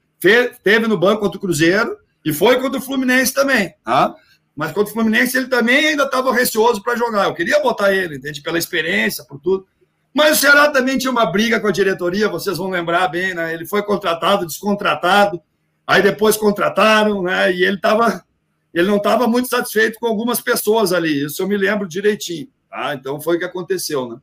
Teve no banco contra o Cruzeiro e foi contra o Fluminense também, tá? Mas contra o Fluminense ele também ainda estava receoso para jogar. Eu queria botar ele, entende? Pela experiência, por tudo. Mas o Ceará também tinha uma briga com a diretoria, vocês vão lembrar bem, né? Ele foi contratado, descontratado, aí depois contrataram, né? E ele tava, ele não estava muito satisfeito com algumas pessoas ali. Isso eu me lembro direitinho, tá? Então foi o que aconteceu, né?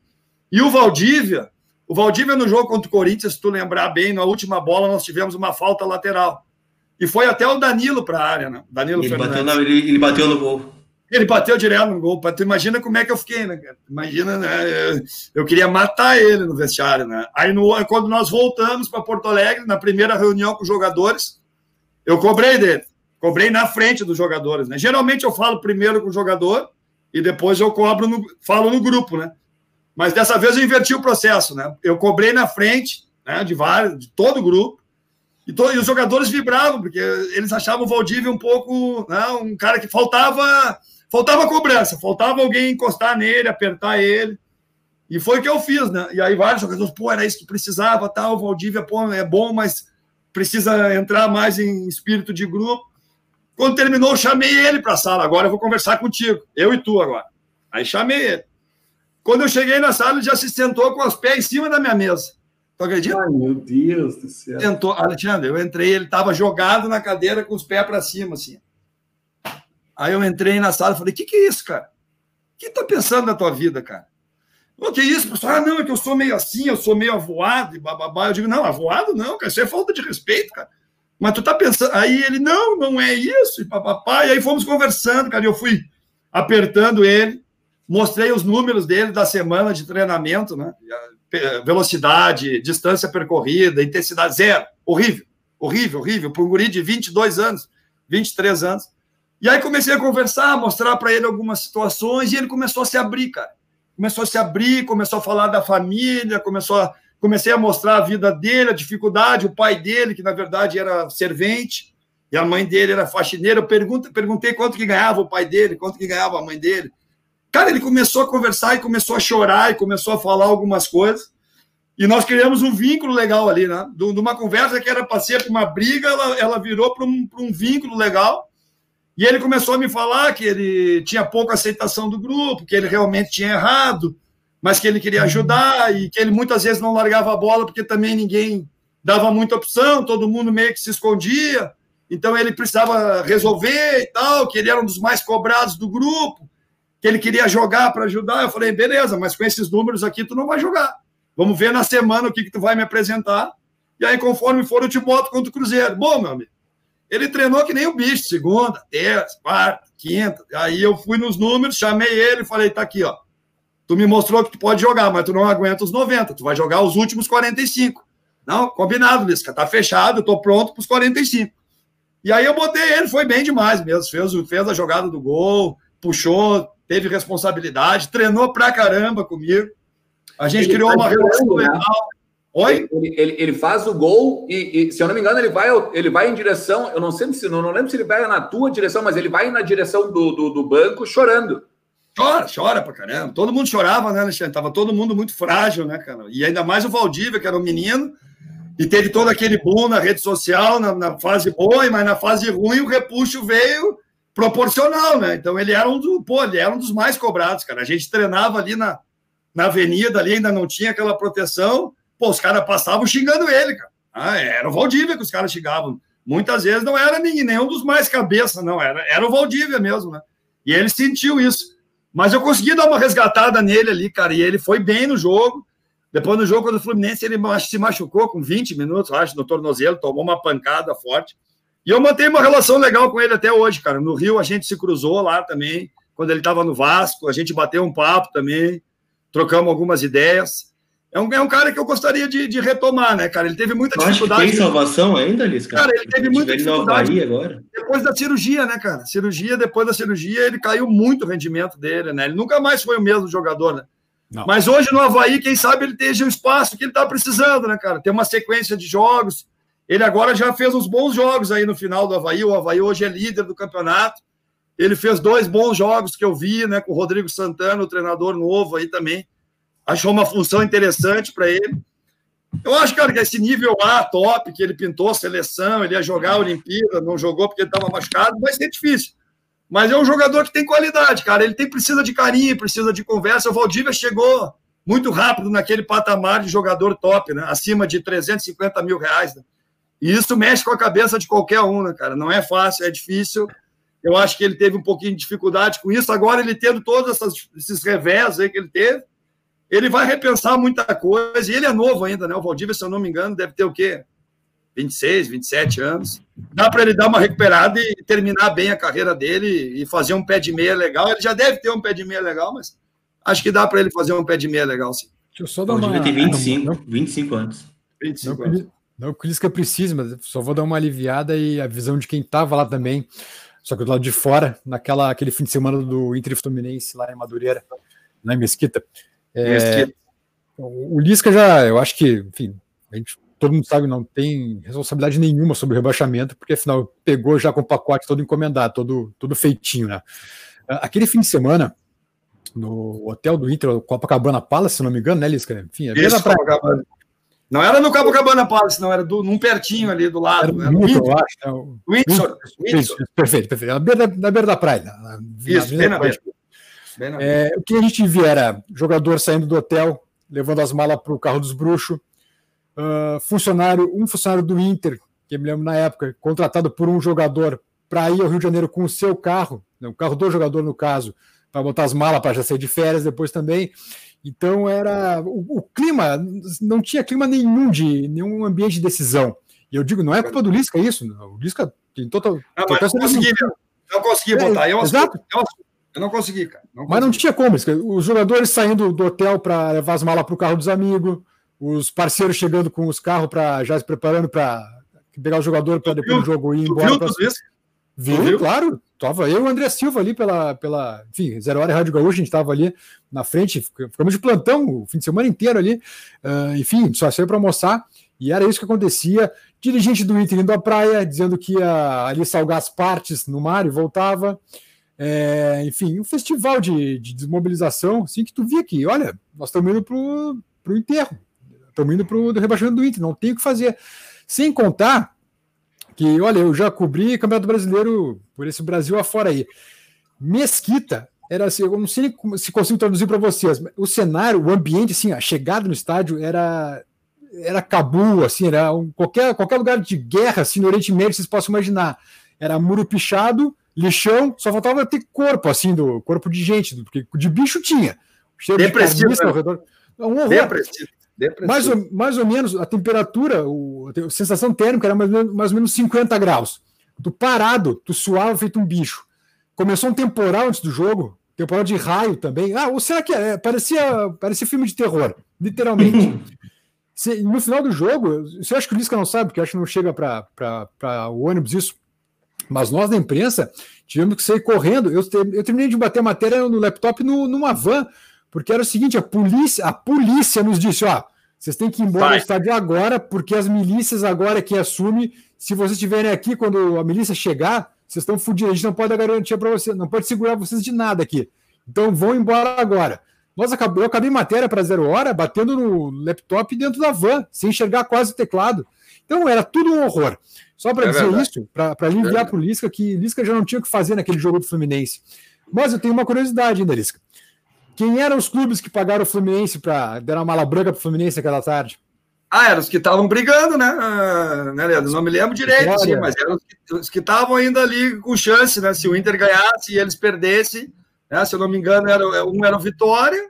E o Valdívia, o Valdívia no jogo contra o Corinthians, se tu lembrar bem, na última bola nós tivemos uma falta lateral. E foi até o Danilo para a área, né? Danilo ele bateu, na, ele, ele bateu no gol. Ele bateu direto no gol. Tu imagina como é que eu fiquei, né? Imagina, né? Eu queria matar ele no vestiário, né? Aí, no, quando nós voltamos para Porto Alegre, na primeira reunião com os jogadores, eu cobrei dele. Cobrei na frente dos jogadores, né? Geralmente eu falo primeiro com o jogador e depois eu cobro no, falo no grupo, né? Mas dessa vez eu inverti o processo, né? Eu cobrei na frente, né, de vários, de todo o grupo. E, to, e os jogadores vibravam, porque eles achavam o Valdívia um pouco, né, um cara que faltava, faltava cobrança, faltava alguém encostar nele, apertar ele. E foi o que eu fiz, né? E aí vários jogadores, pô, era isso que precisava, tal, o Valdívia, pô, é bom, mas precisa entrar mais em espírito de grupo. Quando terminou, eu chamei ele para a sala. Agora eu vou conversar contigo, eu e tu agora. Aí chamei ele. Quando eu cheguei na sala, ele já se sentou com os pés em cima da minha mesa. Tu acredita? Ai, meu Deus do céu. Sentou, Alexandre, eu entrei, ele estava jogado na cadeira com os pés para cima, assim. Aí eu entrei na sala e falei: o que, que é isso, cara? O que tá pensando na tua vida, cara? O que é isso, pessoal? Ah, não, é que eu sou meio assim, eu sou meio avoado e bababá. Eu digo: não, avoado não, cara, isso é falta de respeito, cara. Mas tu tá pensando. Aí ele: não, não é isso, e papapá. E aí fomos conversando, cara, e eu fui apertando ele mostrei os números dele da semana de treinamento, né? Velocidade, distância percorrida, intensidade zero. Horrível, horrível, horrível. Para um guri de 22 anos, 23 anos. E aí comecei a conversar, mostrar para ele algumas situações, e ele começou a se abrir, cara. Começou a se abrir, começou a falar da família, começou a, comecei a mostrar a vida dele, a dificuldade, o pai dele, que na verdade era servente, e a mãe dele era faxineira. Eu perguntei quanto que ganhava o pai dele, quanto que ganhava a mãe dele. Cara, ele começou a conversar e começou a chorar e começou a falar algumas coisas. E nós criamos um vínculo legal ali, né? De uma conversa que era para ser uma briga, ela, ela virou para um, um vínculo legal. E ele começou a me falar que ele tinha pouca aceitação do grupo, que ele realmente tinha errado, mas que ele queria ajudar e que ele muitas vezes não largava a bola porque também ninguém dava muita opção, todo mundo meio que se escondia. Então ele precisava resolver e tal, que ele era um dos mais cobrados do grupo que ele queria jogar para ajudar. Eu falei, beleza, mas com esses números aqui tu não vai jogar. Vamos ver na semana o que, que tu vai me apresentar. E aí, conforme for, eu te boto contra o Cruzeiro. Bom, meu amigo, ele treinou que nem o bicho, segunda, terça, quarta, quinta. Aí eu fui nos números, chamei ele e falei, tá aqui, ó. Tu me mostrou que tu pode jogar, mas tu não aguenta os 90, tu vai jogar os últimos 45. Não, combinado, Lisca, tá fechado, eu tô pronto para os 45. E aí eu botei ele, foi bem demais mesmo, fez, fez a jogada do gol, puxou, teve responsabilidade, treinou pra caramba comigo. A gente ele criou uma relação né? legal. Oi? Ele, ele, ele, faz o gol e, e, se eu não me engano, ele vai, ele vai em direção. Eu não sei se não, não lembro se ele vai na tua direção, mas ele vai na direção do, do, do banco chorando. Chora, chora pra caramba. Todo mundo chorava, né, Alexandre? Tava todo mundo muito frágil, né, cara? E ainda mais o Valdívia, que era um menino, e teve todo aquele boom na rede social, na, na fase boa, mas na fase ruim o repuxo veio proporcional, né? Então ele era um do, pô, ele era um dos mais cobrados, cara. A gente treinava ali na, na avenida, ali ainda não tinha aquela proteção. Pô, os caras passavam xingando ele, cara. Ah, era o Valdívia que os caras xingavam. Muitas vezes não era nenhum dos mais cabeça, não. Era, era o Valdívia mesmo, né? E ele sentiu isso. Mas eu consegui dar uma resgatada nele ali, cara. E ele foi bem no jogo. Depois no jogo contra o Fluminense, ele se machucou com 20 minutos, acho, no tornozelo, tomou uma pancada forte. E eu mantenho uma relação legal com ele até hoje, cara. No Rio a gente se cruzou lá também, quando ele estava no Vasco, a gente bateu um papo também, trocamos algumas ideias. É um, é um cara que eu gostaria de, de retomar, né, cara? Ele teve muita dificuldade. tem salvação ainda, Liz? Cara, cara ele teve muita dificuldade. agora. Depois da cirurgia, né, cara? Cirurgia, depois da cirurgia, ele caiu muito o rendimento dele, né? Ele nunca mais foi o mesmo jogador, né? Não. Mas hoje no Havaí, quem sabe ele esteja o espaço que ele está precisando, né, cara? Tem uma sequência de jogos. Ele agora já fez uns bons jogos aí no final do Havaí. O Havaí hoje é líder do campeonato. Ele fez dois bons jogos que eu vi, né, com o Rodrigo Santana, o treinador novo aí também achou uma função interessante para ele. Eu acho, cara, que esse nível A top, que ele pintou seleção, ele ia jogar a Olimpíada, não jogou porque ele estava machucado, vai ser difícil. Mas é um jogador que tem qualidade, cara. Ele tem precisa de carinho, precisa de conversa. O Valdívia chegou muito rápido naquele patamar de jogador top, né? Acima de 350 mil reais. Né? E isso mexe com a cabeça de qualquer um, né, cara? Não é fácil, é difícil. Eu acho que ele teve um pouquinho de dificuldade com isso. Agora ele tendo todos esses revés aí que ele teve, ele vai repensar muita coisa, e ele é novo ainda, né? O Valdívia, se eu não me engano, deve ter o quê? 26, 27 anos. Dá para ele dar uma recuperada e terminar bem a carreira dele e fazer um pé de meia legal. Ele já deve ter um pé de meia legal, mas acho que dá para ele fazer um pé de meia legal, sim. Deixa eu só dar uma... ter 25, não, 25 anos. 25 não, anos. Não Lisca precise, mas só vou dar uma aliviada e a visão de quem estava lá também, só que do lado de fora, naquela aquele fim de semana do Inter Fluminense lá em Madureira, lá em Mesquita. É, o Lisca já, eu acho que, enfim, a gente, todo mundo sabe, não tem responsabilidade nenhuma sobre o rebaixamento, porque afinal pegou já com o pacote todo encomendado, todo, todo feitinho, né? Aquele fim de semana, no hotel do Inter, Copacabana Palace, se não me engano, né, Lisca? Enfim, é Isso, Copacabana. Não era no Copacabana Palace, não, era do, num pertinho ali do lado. Era, no Windsor, eu acho. Né? Windsor. Windsor. Perfeito, perfeito. Na beira, na beira da praia. Na, Isso, na bem na beira. É, o que a gente via era jogador saindo do hotel, levando as malas para o carro dos bruxos, uh, funcionário, um funcionário do Inter, que eu me lembro na época, contratado por um jogador para ir ao Rio de Janeiro com o seu carro, né, o carro do jogador no caso, para botar as malas para já sair de férias depois também. Então era o, o, clima, não tinha clima nenhum de nenhum ambiente de decisão. E eu digo, não é culpa do Lisca isso, o Lisca tem total. Não, total não consegui, não consegui botar. É, eu, exato. Eu, eu não consegui, cara. Não consegui. Mas não tinha como. Os jogadores saindo do hotel para levar as malas para o carro dos amigos, os parceiros chegando com os carros para já se preparando para pegar o jogador para depois do jogo ir embora. Viu, pra... viu, viu, claro. Tava eu e o André Silva ali pela, pela. Enfim, Zero Hora Rádio Gaúcho, a gente estava ali na frente, ficamos de plantão o fim de semana inteiro ali. Uh, enfim, só saiu para almoçar. E era isso que acontecia. Dirigente do Inter indo à praia, dizendo que ia ali salgar as partes no mar e voltava. É, enfim, um festival de, de, desmobilização, assim, que tu via que, olha, nós estamos indo para o enterro, estamos indo para o rebaixamento do Inter, não tem o que fazer. Sem contar que, olha, eu já cobri Campeonato Brasileiro por esse Brasil afora aí. Mesquita era assim, eu não sei se consigo traduzir para vocês, o cenário, o ambiente, assim, a chegada no estádio era era Cabul, assim, era um, qualquer, qualquer lugar de guerra, assim, no Oriente Médio, vocês possam imaginar. Era muro pichado, lixão, só faltava ter corpo, assim, do corpo de gente, porque de bicho tinha. Cheiro Depressivo, de ao né? redor. Um horror. Depressivo. Depressivo. Mais, ou, mais ou menos, a temperatura, o, a sensação térmica era mais, mais ou menos 50 graus. Tu parado, tu suava feito um bicho. Começou um temporal antes do jogo, temporal de raio também. Ah, ou será que é? Parecia, parecia filme de terror, literalmente. [laughs] no final do jogo, você acha que o Lisca não sabe, porque acho que não chega para o ônibus isso mas nós da imprensa tivemos que sair correndo. Eu, eu terminei de bater a matéria no laptop no, numa van, porque era o seguinte: a polícia, a polícia nos disse: ó, vocês têm que ir embora do estádio agora, porque as milícias agora que assume. Se vocês estiverem aqui quando a milícia chegar, vocês estão fodidos. A gente não pode dar garantia para vocês, não pode segurar vocês de nada aqui. Então vão embora agora. Nós acabei, eu acabei matéria para zero hora, batendo no laptop dentro da van, sem enxergar quase o teclado. Então era tudo um horror. Só para é dizer verdade. isso, para aliviar é para o Lisca, que Lisca já não tinha o que fazer naquele jogo do Fluminense. Mas eu tenho uma curiosidade ainda, Lisca. Quem eram os clubes que pagaram o Fluminense para dar uma mala branca para o Fluminense aquela tarde? Ah, eram os que estavam brigando, né? Uh, né, Leandro? Não me lembro direito, sim, mas eram os que estavam ainda ali com chance, né? Se o Inter ganhasse e eles perdessem, né? se eu não me engano, era, um era o Vitória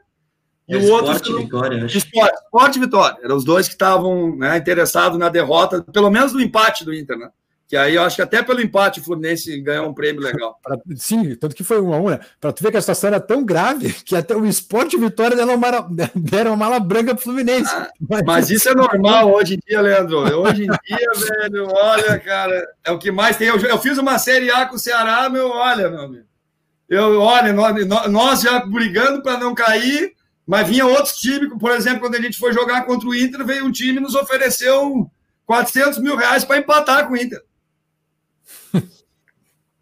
e é o outro. Esporte Vitória, acho. Esporte, esporte Vitória. Eram os dois que estavam né, interessados na derrota, pelo menos no empate do Inter, né? Que aí eu acho que até pelo empate o Fluminense ganhou um prêmio legal. Sim, tanto que foi um a um, né? Para tu ver que a situação era tão grave que até o esporte e Vitória deram uma, mala, [laughs] deram uma mala branca pro Fluminense. Ah, mas, mas, isso é normal hoje em dia, Leandro. Hoje em dia, [laughs] velho, olha, cara, é o que mais tem. Eu, eu fiz uma Série A com o Ceará, meu, olha, meu amigo. Eu, olha, nós, nós já brigando para não cair, mas vinha outros times, por exemplo, quando a gente foi jogar contra o Inter, veio um time e nos ofereceu 400 mil reais para empatar com o Inter. [laughs]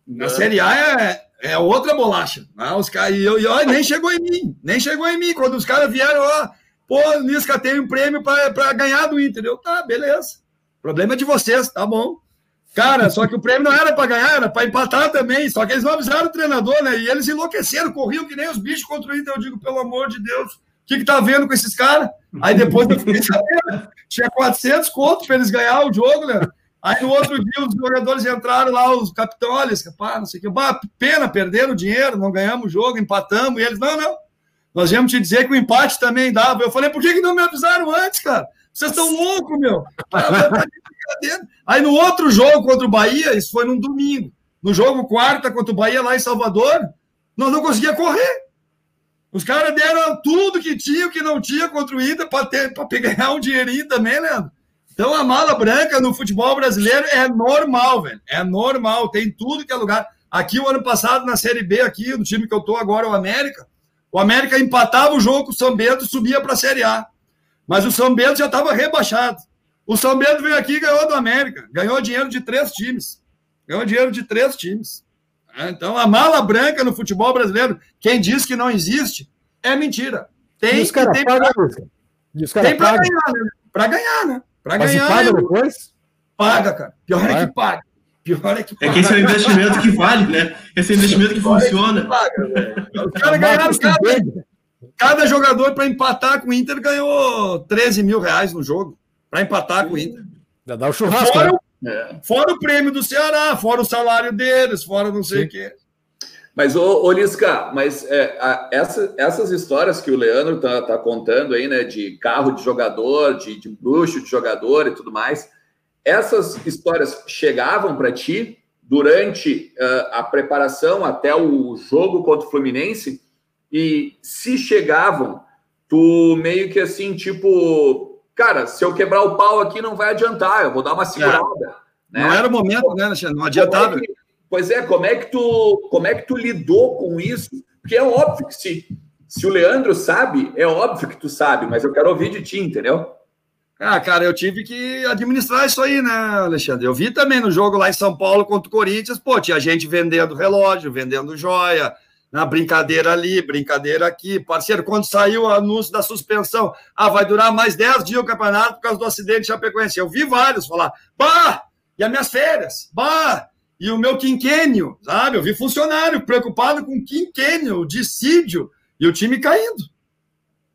Na Série A é, é outra bolacha. Né? Os cara, e eu, e, ó, nem chegou em mim, nem chegou em mim. Quando os caras vieram, ó, pô, Lisca tem um prêmio para ganhar do Inter. Eu, tá, beleza. O problema é de vocês, tá bom. Cara, só que o prêmio não era para ganhar, era para empatar também. Só que eles não avisaram o treinador, né? E eles enlouqueceram, corriam que nem os bichos contra o Inter. Eu digo, pelo amor de Deus, o que, que tá vendo com esses caras? Aí depois eu fiquei [laughs] sabendo, tinha 400 contos para eles ganhar o jogo, né? Aí no outro dia os jogadores entraram lá, os capitão, olha, pá, não sei o que, bah, pena, perderam dinheiro, não ganhamos o jogo, empatamos, e eles, não, não, nós viemos te dizer que o empate também dava. Eu falei, por que, que não me avisaram antes, cara? Vocês estão loucos, meu. Aí no outro jogo contra o Bahia, isso foi num domingo, no jogo quarta contra o Bahia lá em Salvador, nós não conseguia correr. Os caras deram tudo que tinha, o que não tinha contra o Inter para ganhar [laughs] um dinheirinho também, Leandro. Então a mala branca no futebol brasileiro é normal, velho. É normal, tem tudo que é lugar. Aqui o ano passado, na Série B, aqui, no time que eu tô agora, o América, o América empatava o jogo com o São Bento subia para a Série A. Mas o São Bento já estava rebaixado. O São Bento veio aqui e ganhou do América. Ganhou dinheiro de três times. Ganhou dinheiro de três times. É, então, a mala branca no futebol brasileiro, quem diz que não existe, é mentira. Tem, e tem para ganhar, né? Para ganhar, né? Para ganhar. paga depois? Paga, cara. Pior é, é que paga. Pior é que paga. É que esse é um investimento que vale, né? Esse é um investimento que funciona. É que paga, Os caras ganharam cada, cada jogador para empatar com o Inter ganhou 13 mil reais no jogo. Para empatar com o Inter. Já dá o churrasco. Fora, né? o, fora o prêmio do Ceará, fora o salário deles, fora não sei o quê. Mas, ô, ô Lisca, mas é, a, essa, essas histórias que o Leandro tá, tá, contando aí, né, de carro de jogador, de, de bruxo de jogador e tudo mais, essas histórias chegavam para ti durante uh, a preparação até o jogo contra o Fluminense? E se chegavam, tu meio que assim, tipo, cara, se eu quebrar o pau aqui não vai adiantar, eu vou dar uma segurada. É. Né? Não era o momento, né, Não adiantava. Pois é, como é que tu, como é que tu lidou com isso? Porque é óbvio que se, se o Leandro sabe, é óbvio que tu sabe, mas eu quero ouvir de ti, entendeu? Ah, cara, eu tive que administrar isso aí, né, Alexandre? Eu vi também no jogo lá em São Paulo contra o Corinthians, pô, tinha gente vendendo relógio, vendendo joia, na brincadeira ali, brincadeira aqui. Parceiro, quando saiu o anúncio da suspensão, ah, vai durar mais 10 dias o campeonato por causa do acidente de Chapecoense. Eu vi vários falar, bah, e as minhas férias, bah, e o meu quinquênio, sabe? Eu vi funcionário preocupado com quinquênio, dissídio, e o time caindo.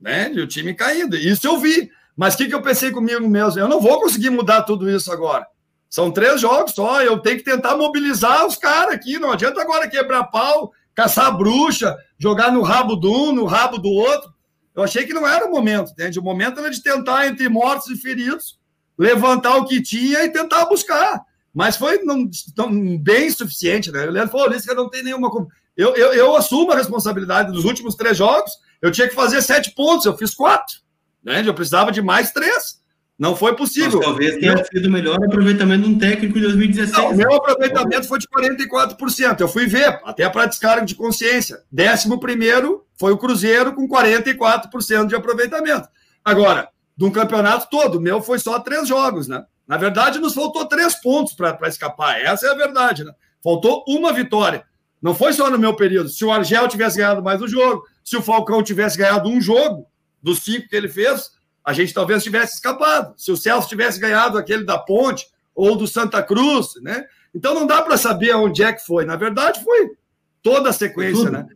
Né? E o time caindo. Isso eu vi. Mas o que, que eu pensei comigo mesmo? Eu não vou conseguir mudar tudo isso agora. São três jogos só, eu tenho que tentar mobilizar os caras aqui. Não adianta agora quebrar pau, caçar bruxa, jogar no rabo de um, no rabo do outro. Eu achei que não era o momento, entende? O momento era de tentar, entre mortos e feridos, levantar o que tinha e tentar buscar. Mas foi não, não, bem suficiente, né? O Leandro falou, que não tem nenhuma. Eu, eu, eu assumo a responsabilidade dos últimos três jogos. Eu tinha que fazer sete pontos, eu fiz quatro. Né? Eu precisava de mais três. Não foi possível. Mas talvez tenha sido o melhor aproveitamento de um técnico em 2016. Não, o meu aproveitamento foi de 44%. Eu fui ver, até para descarga de consciência. Décimo primeiro foi o Cruzeiro com 44% de aproveitamento. Agora, de um campeonato todo, o meu foi só três jogos, né? Na verdade, nos faltou três pontos para escapar. Essa é a verdade, né? Faltou uma vitória. Não foi só no meu período. Se o Argel tivesse ganhado mais um jogo, se o Falcão tivesse ganhado um jogo dos cinco que ele fez, a gente talvez tivesse escapado. Se o Celso tivesse ganhado aquele da Ponte ou do Santa Cruz, né? Então não dá para saber onde é que foi. Na verdade, foi toda a sequência, né?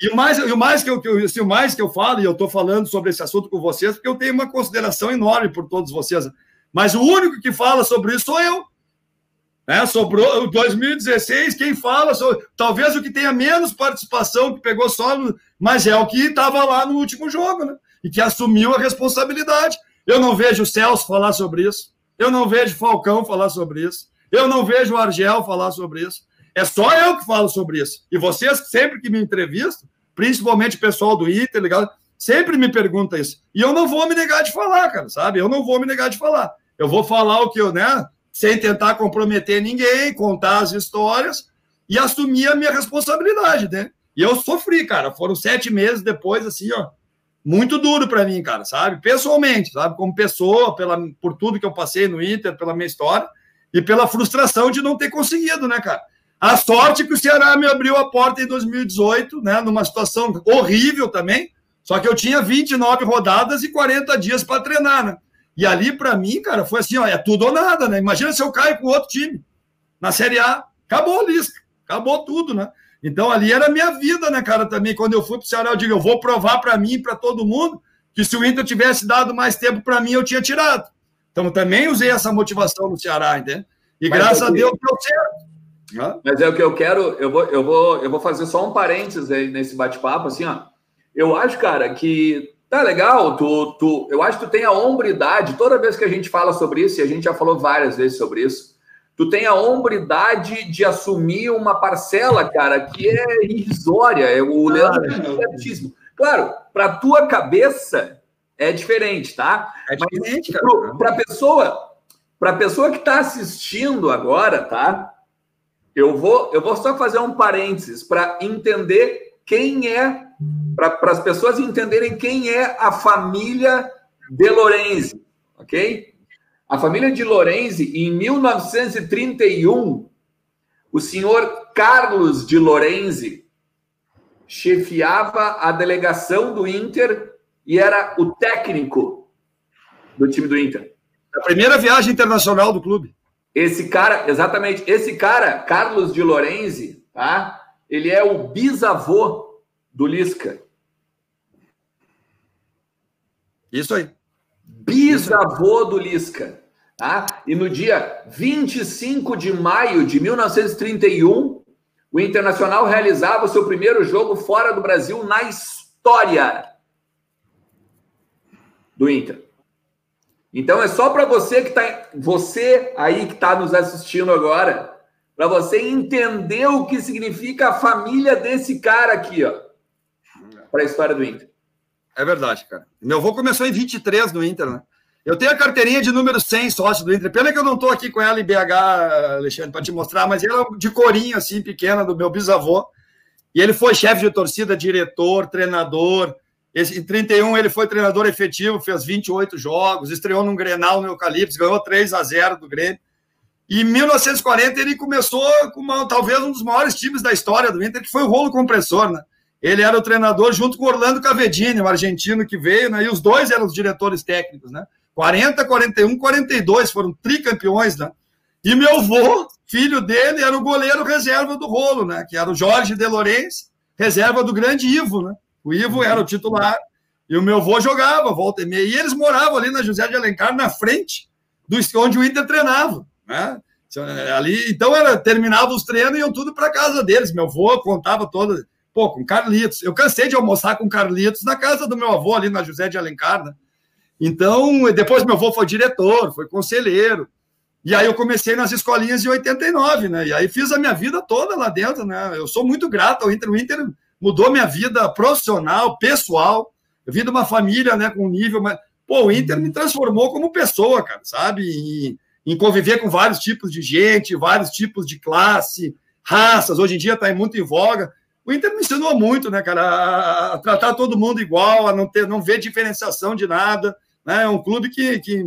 E o mais, e o mais que eu, assim, o mais que eu falo, e eu estou falando sobre esse assunto com vocês, porque eu tenho uma consideração enorme por todos vocês. Mas o único que fala sobre isso sou eu. É, sobrou 2016, quem fala, sobre, talvez o que tenha menos participação, que pegou só, mas é o que estava lá no último jogo, né? E que assumiu a responsabilidade. Eu não vejo o Celso falar sobre isso, eu não vejo o Falcão falar sobre isso, Eu não vejo o Argel falar sobre isso. É só eu que falo sobre isso. E vocês, sempre que me entrevistam, principalmente o pessoal do Inter, ligado? Sempre me pergunta isso. E eu não vou me negar de falar, cara, sabe? Eu não vou me negar de falar. Eu vou falar o que eu, né? Sem tentar comprometer ninguém, contar as histórias e assumir a minha responsabilidade, né? E eu sofri, cara. Foram sete meses depois, assim, ó, muito duro para mim, cara, sabe? Pessoalmente, sabe? Como pessoa, pela, por tudo que eu passei no Inter, pela minha história e pela frustração de não ter conseguido, né, cara? A sorte que o Ceará me abriu a porta em 2018, né? Numa situação horrível também. Só que eu tinha 29 rodadas e 40 dias para treinar, né? E ali, para mim, cara, foi assim: ó, é tudo ou nada, né? Imagina se eu caio com outro time na Série A. Acabou a lista, acabou tudo, né? Então ali era a minha vida, né, cara, também. Quando eu fui para o Ceará, eu digo: eu vou provar para mim e para todo mundo que se o Inter tivesse dado mais tempo para mim, eu tinha tirado. Então também usei essa motivação no Ceará, entende? E Mas graças a Deus deu certo. Mas é o que eu quero, eu vou, eu vou, eu vou fazer só um parênteses aí nesse bate-papo, assim, ó. Eu acho, cara, que tá legal, tu, tu, eu acho que tu tem a hombridade, toda vez que a gente fala sobre isso, e a gente já falou várias vezes sobre isso, tu tem a hombridade de assumir uma parcela, cara, que é irrisória, é o Leandro é certíssimo. Claro, para tua cabeça é diferente, tá? É diferente, Mas, cara. Para pessoa, para pessoa que está assistindo agora, tá? Eu vou, eu vou só fazer um parênteses para entender quem é para as pessoas entenderem quem é a família de Lorenzi, ok? A família de Lorenzi, em 1931, o senhor Carlos de Lorenzi chefiava a delegação do Inter e era o técnico do time do Inter. A primeira viagem internacional do clube. Esse cara, exatamente, esse cara, Carlos de Lorenzi, tá? Ele é o bisavô do Lisca. Isso aí. Bisavô do Lisca. Tá? E no dia 25 de maio de 1931, o Internacional realizava o seu primeiro jogo fora do Brasil na história do Inter. Então é só para você que tá, você aí que está nos assistindo agora, para você entender o que significa a família desse cara aqui, ó, para a história do Inter. É verdade, cara. Meu avô começou em 23 no Inter, né? Eu tenho a carteirinha de número 100 sócio do Inter. Pena que eu não estou aqui com ela em BH, Alexandre, para te mostrar, mas ela é de corinho, assim, pequena, do meu bisavô. E ele foi chefe de torcida, diretor, treinador. Esse, em 31 ele foi treinador efetivo, fez 28 jogos, estreou num Grenal no Eucalipto, ganhou 3 a 0 do Grêmio. E em 1940 ele começou com uma, talvez um dos maiores times da história do Inter, que foi o rolo compressor, né? Ele era o treinador junto com Orlando Cavedini, o argentino que veio, né? E os dois eram os diretores técnicos, né? 40, 41, 42 foram tricampeões, né? E meu avô, filho dele, era o goleiro reserva do rolo, né? Que era o Jorge de Lourenço, reserva do grande Ivo, né? O Ivo era o titular e o meu avô jogava, volta e meia. E eles moravam ali na José de Alencar, na frente do onde o Inter treinava, né? Ali, então era, terminava os treinos e iam tudo para casa deles. Meu avô contava toda Pô, com Carlitos. Eu cansei de almoçar com Carlitos na casa do meu avô, ali na José de Alencar, né? Então, depois meu avô foi diretor, foi conselheiro. E aí eu comecei nas escolinhas de 89, né? E aí fiz a minha vida toda lá dentro, né? Eu sou muito grato ao Inter. O Inter mudou minha vida profissional, pessoal. Eu vim de uma família, né, com um nível... Mas... Pô, o Inter me transformou como pessoa, cara, sabe? Em, em conviver com vários tipos de gente, vários tipos de classe, raças. Hoje em dia está muito em voga. O Inter me ensinou muito, né, cara, a tratar todo mundo igual, a não ter, não ver diferenciação de nada, né? É um clube que, que,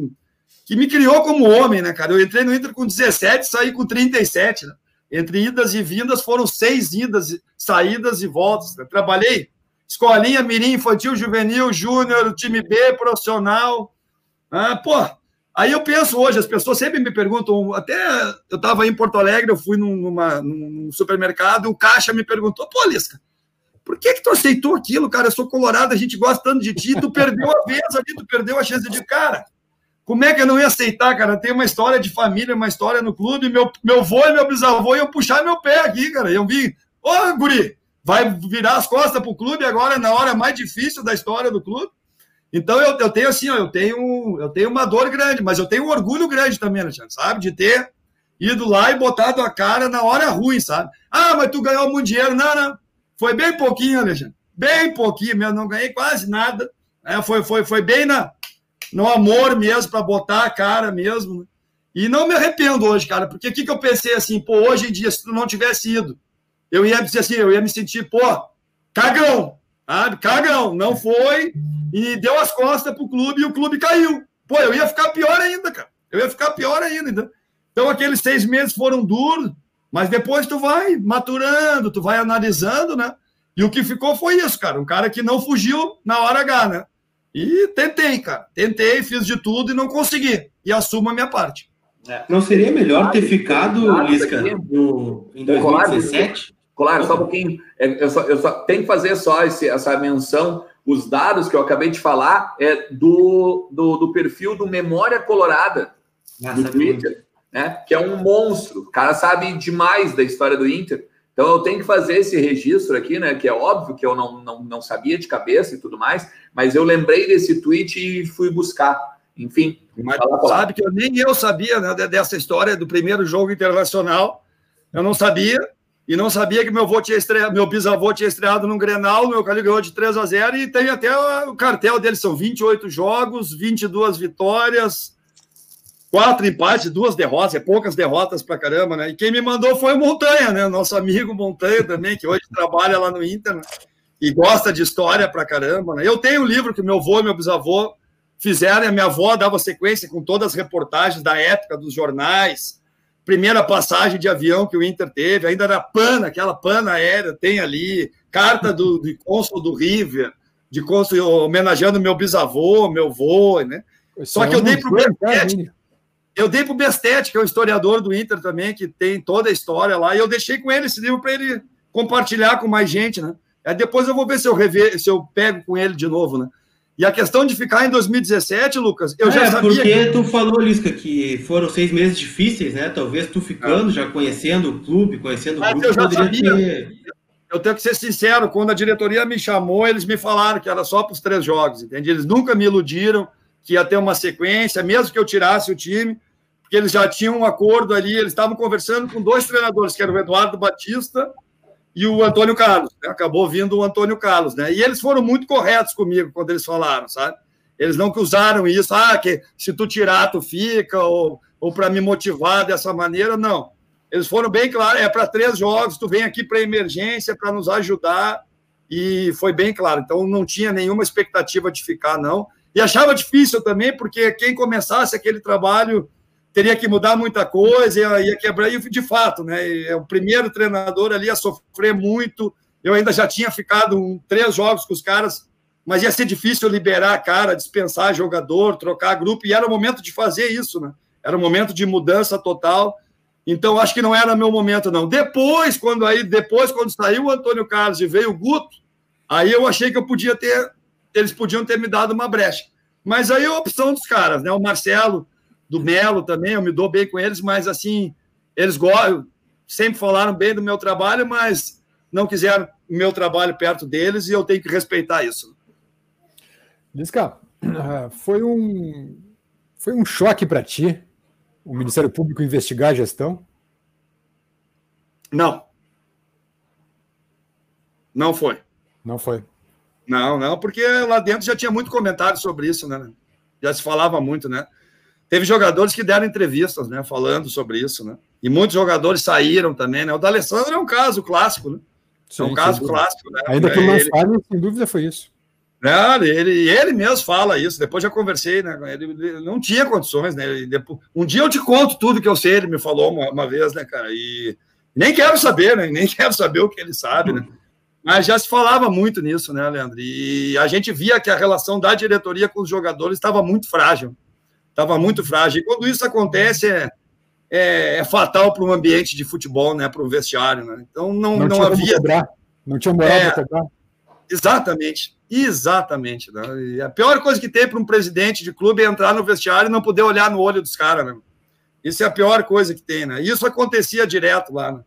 que me criou como homem, né, cara? Eu entrei no Inter com 17, saí com 37, né? Entre idas e vindas foram seis idas, saídas e voltas. Né? Trabalhei escolinha, mirim, infantil, juvenil, júnior, time B, profissional. Ah, pô, Aí eu penso hoje, as pessoas sempre me perguntam, até eu estava em Porto Alegre, eu fui numa, num supermercado, o caixa me perguntou, pô, Lisca, por que que tu aceitou aquilo, cara? Eu sou colorado, a gente gosta tanto de ti, tu perdeu a vez ali, tu perdeu a chance de, cara, como é que eu não ia aceitar, cara? Tem uma história de família, uma história no clube, meu, meu avô e meu bisavô iam puxar meu pé aqui, cara, eu vi, ô, guri, vai virar as costas pro clube agora, na hora mais difícil da história do clube, então eu, eu tenho assim, ó, eu tenho eu tenho uma dor grande, mas eu tenho um orgulho grande também, Alexandre, sabe? De ter ido lá e botado a cara na hora ruim, sabe? Ah, mas tu ganhou muito dinheiro. Não, não. Foi bem pouquinho, Alexandre. Bem pouquinho mesmo, não ganhei quase nada. É, foi, foi, foi bem na, no amor mesmo, para botar a cara mesmo. E não me arrependo hoje, cara, porque o que, que eu pensei assim, pô, hoje em dia, se tu não tivesse ido, eu ia dizer assim, eu ia me sentir, pô, cagão, sabe? Cagão, não foi e deu as costas pro clube e o clube caiu. Pô, eu ia ficar pior ainda, cara. Eu ia ficar pior ainda. Então, aqueles seis meses foram duros, mas depois tu vai maturando, tu vai analisando, né? E o que ficou foi isso, cara. Um cara que não fugiu na hora H, né? E tentei, cara. Tentei, fiz de tudo e não consegui. E assumo a minha parte. É. Não seria melhor ter ficado, Lisca, no, em 2017? Claro, só um pouquinho. É, eu só, eu só tenho que fazer só esse, essa menção. Os dados que eu acabei de falar é do, do, do perfil do Memória Colorada ah, do Twitter, né? Que é um monstro. O cara sabe demais da história do Inter. Então eu tenho que fazer esse registro aqui, né? Que é óbvio que eu não, não, não sabia de cabeça e tudo mais, mas eu lembrei desse tweet e fui buscar. Enfim, mas sabe que eu, nem eu sabia né, dessa história do primeiro jogo internacional. Eu não sabia. E não sabia que meu, avô tinha estreado, meu bisavô tinha estreado no Grenal, meu Cali ganhou de 3 a 0 e tem até o cartel dele, são 28 jogos, 22 vitórias, quatro empates, duas derrotas, é poucas derrotas pra caramba, né? E quem me mandou foi o Montanha, né? Nosso amigo Montanha também, que hoje trabalha lá no Inter, né? e gosta de história pra caramba, né? Eu tenho um livro que meu avô e meu bisavô fizeram, e a minha avó dava sequência com todas as reportagens da época dos jornais, primeira passagem de avião que o Inter teve, ainda era pana, aquela pana aérea, tem ali, carta do, do cônsul do River, de cônsul homenageando meu bisavô, meu avô, né? Só que eu dei para o Bestete, eu dei para o Bestete, que é o historiador do Inter também, que tem toda a história lá, e eu deixei com ele esse livro para ele compartilhar com mais gente, né? Aí depois eu vou ver se eu rever, se eu pego com ele de novo, né? E a questão de ficar em 2017, Lucas, eu é, já sabia. Porque que... tu falou, Lisca, que foram seis meses difíceis, né? Talvez tu ficando, ah. já conhecendo o clube, conhecendo Mas o grupo, eu já sabia. Ter... Eu tenho que ser sincero, quando a diretoria me chamou, eles me falaram que era só para os três jogos, entende? Eles nunca me iludiram que ia ter uma sequência, mesmo que eu tirasse o time, porque eles já tinham um acordo ali, eles estavam conversando com dois treinadores, que eram o Eduardo Batista e o Antônio Carlos. Né? Acabou vindo o Antônio Carlos, né? E eles foram muito corretos comigo quando eles falaram, sabe? Eles não usaram isso, ah, que se tu tirar, tu fica, ou, ou para me motivar dessa maneira, não. Eles foram bem claros, é para três jogos, tu vem aqui para emergência, para nos ajudar, e foi bem claro. Então, não tinha nenhuma expectativa de ficar, não. E achava difícil também, porque quem começasse aquele trabalho teria que mudar muita coisa, ia, ia quebrar, e de fato, né? É o primeiro treinador ali a sofrer muito. Eu ainda já tinha ficado um, três jogos com os caras, mas ia ser difícil liberar a cara, dispensar jogador, trocar grupo, e era o momento de fazer isso, né? Era o momento de mudança total. Então, acho que não era meu momento, não. Depois, quando aí, depois, quando saiu o Antônio Carlos e veio o Guto, aí eu achei que eu podia ter, eles podiam ter me dado uma brecha. Mas aí é a opção dos caras, né? O Marcelo do Melo também, eu me dou bem com eles, mas assim, eles gostam, sempre falaram bem do meu trabalho, mas não quiseram o meu trabalho perto deles e eu tenho que respeitar isso. Lisca, foi um, foi um choque para ti o Ministério Público investigar a gestão? Não. Não foi. Não foi. Não, não, porque lá dentro já tinha muito comentário sobre isso, né? Já se falava muito, né? Teve jogadores que deram entrevistas, né, falando sobre isso, né? E muitos jogadores saíram também, né? O D'Alessandro é um caso clássico, né? Sim, é um caso clássico, né? Ainda que não ele... fale, sem dúvida foi isso. É, ele, ele mesmo fala isso. Depois já conversei, né? Ele, ele não tinha condições, né? Ele, depois, um dia eu te conto tudo que eu sei. Ele me falou uma, uma, vez, né, cara? E nem quero saber, né? [laughs] Nem quero saber o que ele sabe, né? Mas já se falava muito nisso, né, Leandro? E a gente via que a relação da diretoria com os jogadores estava muito frágil estava muito frágil. E quando isso acontece, é, é, é fatal para um ambiente de futebol, né, para o vestiário. Né? Então, não, não, não havia. Não tinha moral é, para cobrar. Exatamente, exatamente. Né? E a pior coisa que tem para um presidente de clube é entrar no vestiário e não poder olhar no olho dos caras. Né? Isso é a pior coisa que tem. Né? Isso acontecia direto lá. Né?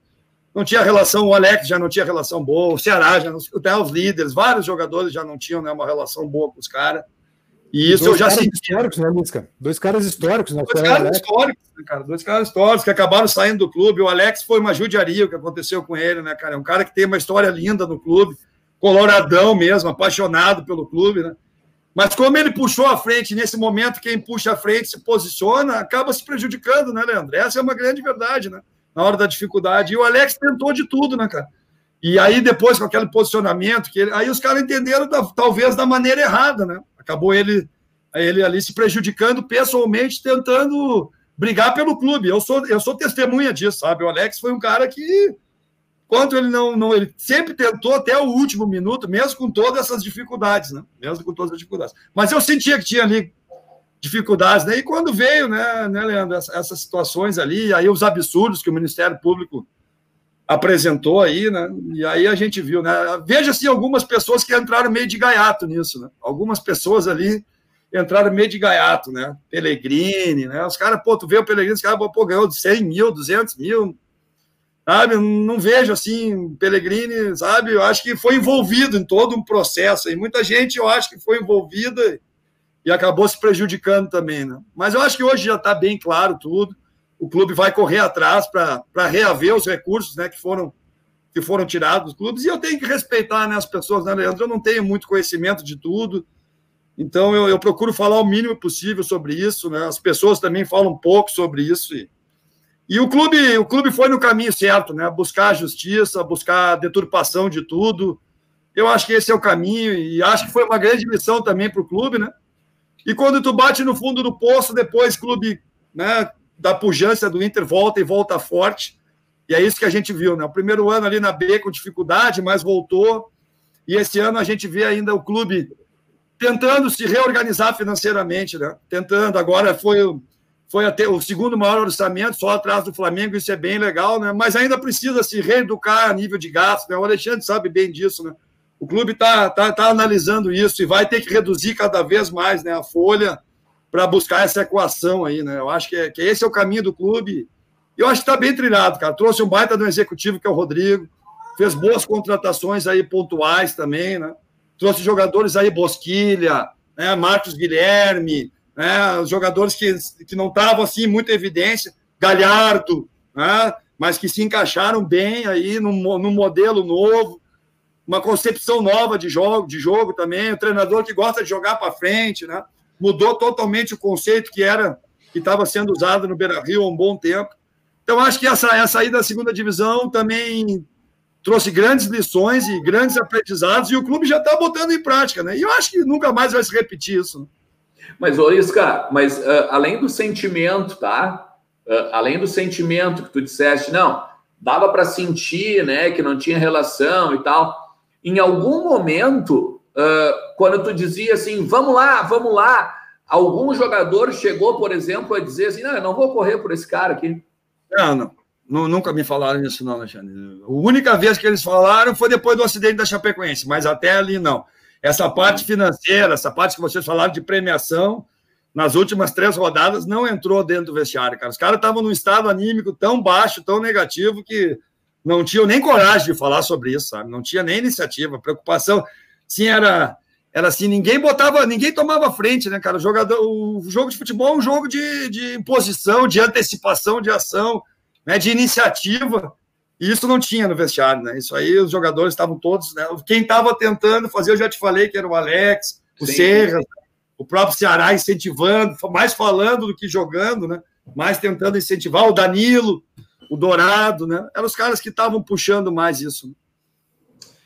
Não tinha relação, o Alex já não tinha relação boa, o Ceará já não, até os líderes, vários jogadores já não tinham né, uma relação boa com os caras. E isso Dois eu já senti. históricos, né? Dois caras históricos na Dois caras históricos, né, cara? Dois caras históricos que acabaram saindo do clube. O Alex foi uma judiaria o que aconteceu com ele, né, cara? É um cara que tem uma história linda no clube, coloradão mesmo, apaixonado pelo clube, né? Mas como ele puxou a frente, nesse momento, quem puxa a frente se posiciona, acaba se prejudicando, né, Leandro? Essa é uma grande verdade, né? Na hora da dificuldade. E o Alex tentou de tudo, né, cara? E aí, depois, com aquele posicionamento, que ele... aí os caras entenderam, da, talvez, da maneira errada, né? Acabou ele, ele ali se prejudicando pessoalmente, tentando brigar pelo clube. Eu sou, eu sou testemunha disso, sabe? O Alex foi um cara que, quanto ele não, não. Ele sempre tentou até o último minuto, mesmo com todas essas dificuldades, né? Mesmo com todas as dificuldades. Mas eu sentia que tinha ali dificuldades, né? E quando veio, né, né Leandro, essas situações ali, aí os absurdos que o Ministério Público apresentou aí, né? E aí a gente viu, né? Veja assim algumas pessoas que entraram meio de gaiato nisso, né? Algumas pessoas ali entraram meio de gaiato, né? Pellegrini, né? Os caras, pô, tu vê o Pellegrini, os caras, pô, ganhou de 100 mil, 200 mil, sabe? Não vejo assim, Pellegrini, sabe? Eu acho que foi envolvido em todo um processo e muita gente, eu acho que foi envolvida e acabou se prejudicando também, né? Mas eu acho que hoje já está bem claro tudo o clube vai correr atrás para reaver os recursos né, que, foram, que foram tirados dos clubes. E eu tenho que respeitar né, as pessoas, né, Leandro? Eu não tenho muito conhecimento de tudo. Então, eu, eu procuro falar o mínimo possível sobre isso. Né? As pessoas também falam um pouco sobre isso. E, e o clube o clube foi no caminho certo, né? buscar a justiça, buscar a deturpação de tudo. Eu acho que esse é o caminho e acho que foi uma grande missão também para o clube, né? E quando tu bate no fundo do poço, depois clube, né, da pujança do Inter volta e volta forte. E é isso que a gente viu, né? O primeiro ano ali na B com dificuldade, mas voltou. E esse ano a gente vê ainda o clube tentando se reorganizar financeiramente, né? Tentando. Agora foi, foi até o segundo maior orçamento, só atrás do Flamengo, isso é bem legal, né? Mas ainda precisa se reeducar a nível de gasto, né? O Alexandre sabe bem disso, né? O clube está tá, tá analisando isso e vai ter que reduzir cada vez mais né, a folha para buscar essa equação aí, né? Eu acho que, é, que esse é o caminho do clube. Eu acho que está bem trilhado, cara. Trouxe um baita do executivo, que é o Rodrigo, fez boas contratações aí pontuais também, né? Trouxe jogadores aí, Bosquilha, né? Marcos Guilherme, né? Jogadores que, que não estavam assim muito em evidência, Galhardo, né? mas que se encaixaram bem aí num, num modelo novo, uma concepção nova de jogo, de jogo também, o treinador que gosta de jogar para frente, né? Mudou totalmente o conceito que era que estava sendo usado no Beira Rio há um bom tempo. Então, acho que essa, essa saída da segunda divisão também trouxe grandes lições e grandes aprendizados, e o clube já está botando em prática, né? E eu acho que nunca mais vai se repetir isso. Né? Mas, Orisca, mas uh, além do sentimento, tá? Uh, além do sentimento que tu disseste, não, dava para sentir, né, que não tinha relação e tal. Em algum momento, uh, quando tu dizia assim, vamos lá, vamos lá, algum jogador chegou, por exemplo, a dizer assim, não, eu não vou correr por esse cara aqui. Não, não. Nunca me falaram isso, não, Alexandre. A única vez que eles falaram foi depois do acidente da Chapecoense, mas até ali não. Essa parte financeira, essa parte que vocês falaram de premiação, nas últimas três rodadas não entrou dentro do vestiário, cara. Os caras estavam num estado anímico tão baixo, tão negativo, que não tinham nem coragem de falar sobre isso, sabe? Não tinha nem iniciativa, preocupação sim, era, era assim, ninguém botava, ninguém tomava frente, né, cara? O, jogador, o jogo de futebol é um jogo de, de imposição, de antecipação de ação, né, de iniciativa. E isso não tinha no vestiário, né? Isso aí os jogadores estavam todos, né? Quem estava tentando fazer, eu já te falei que era o Alex, o Serra, o próprio Ceará incentivando, mais falando do que jogando, né? Mais tentando incentivar o Danilo, o Dourado, né? Eram os caras que estavam puxando mais isso.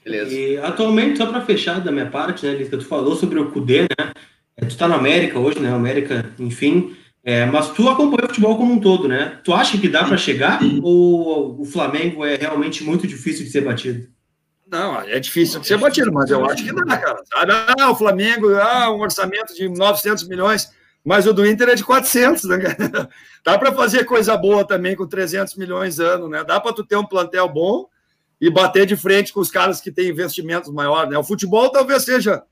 Beleza. E atualmente, só para fechar da minha parte, né, Lisca, tu falou sobre o Cudê, né? É, tu tá na América hoje, né? América, enfim. É, mas tu acompanha o futebol como um todo, né? Tu acha que dá para chegar ou o Flamengo é realmente muito difícil de ser batido? Não, é difícil de ser batido, mas eu acho que dá, cara. Ah, o Flamengo, ah, um orçamento de 900 milhões, mas o do Inter é de 400, né? [laughs] Dá para fazer coisa boa também com 300 milhões ano, né? Dá para tu ter um plantel bom e bater de frente com os caras que têm investimentos maiores. Né? O futebol talvez seja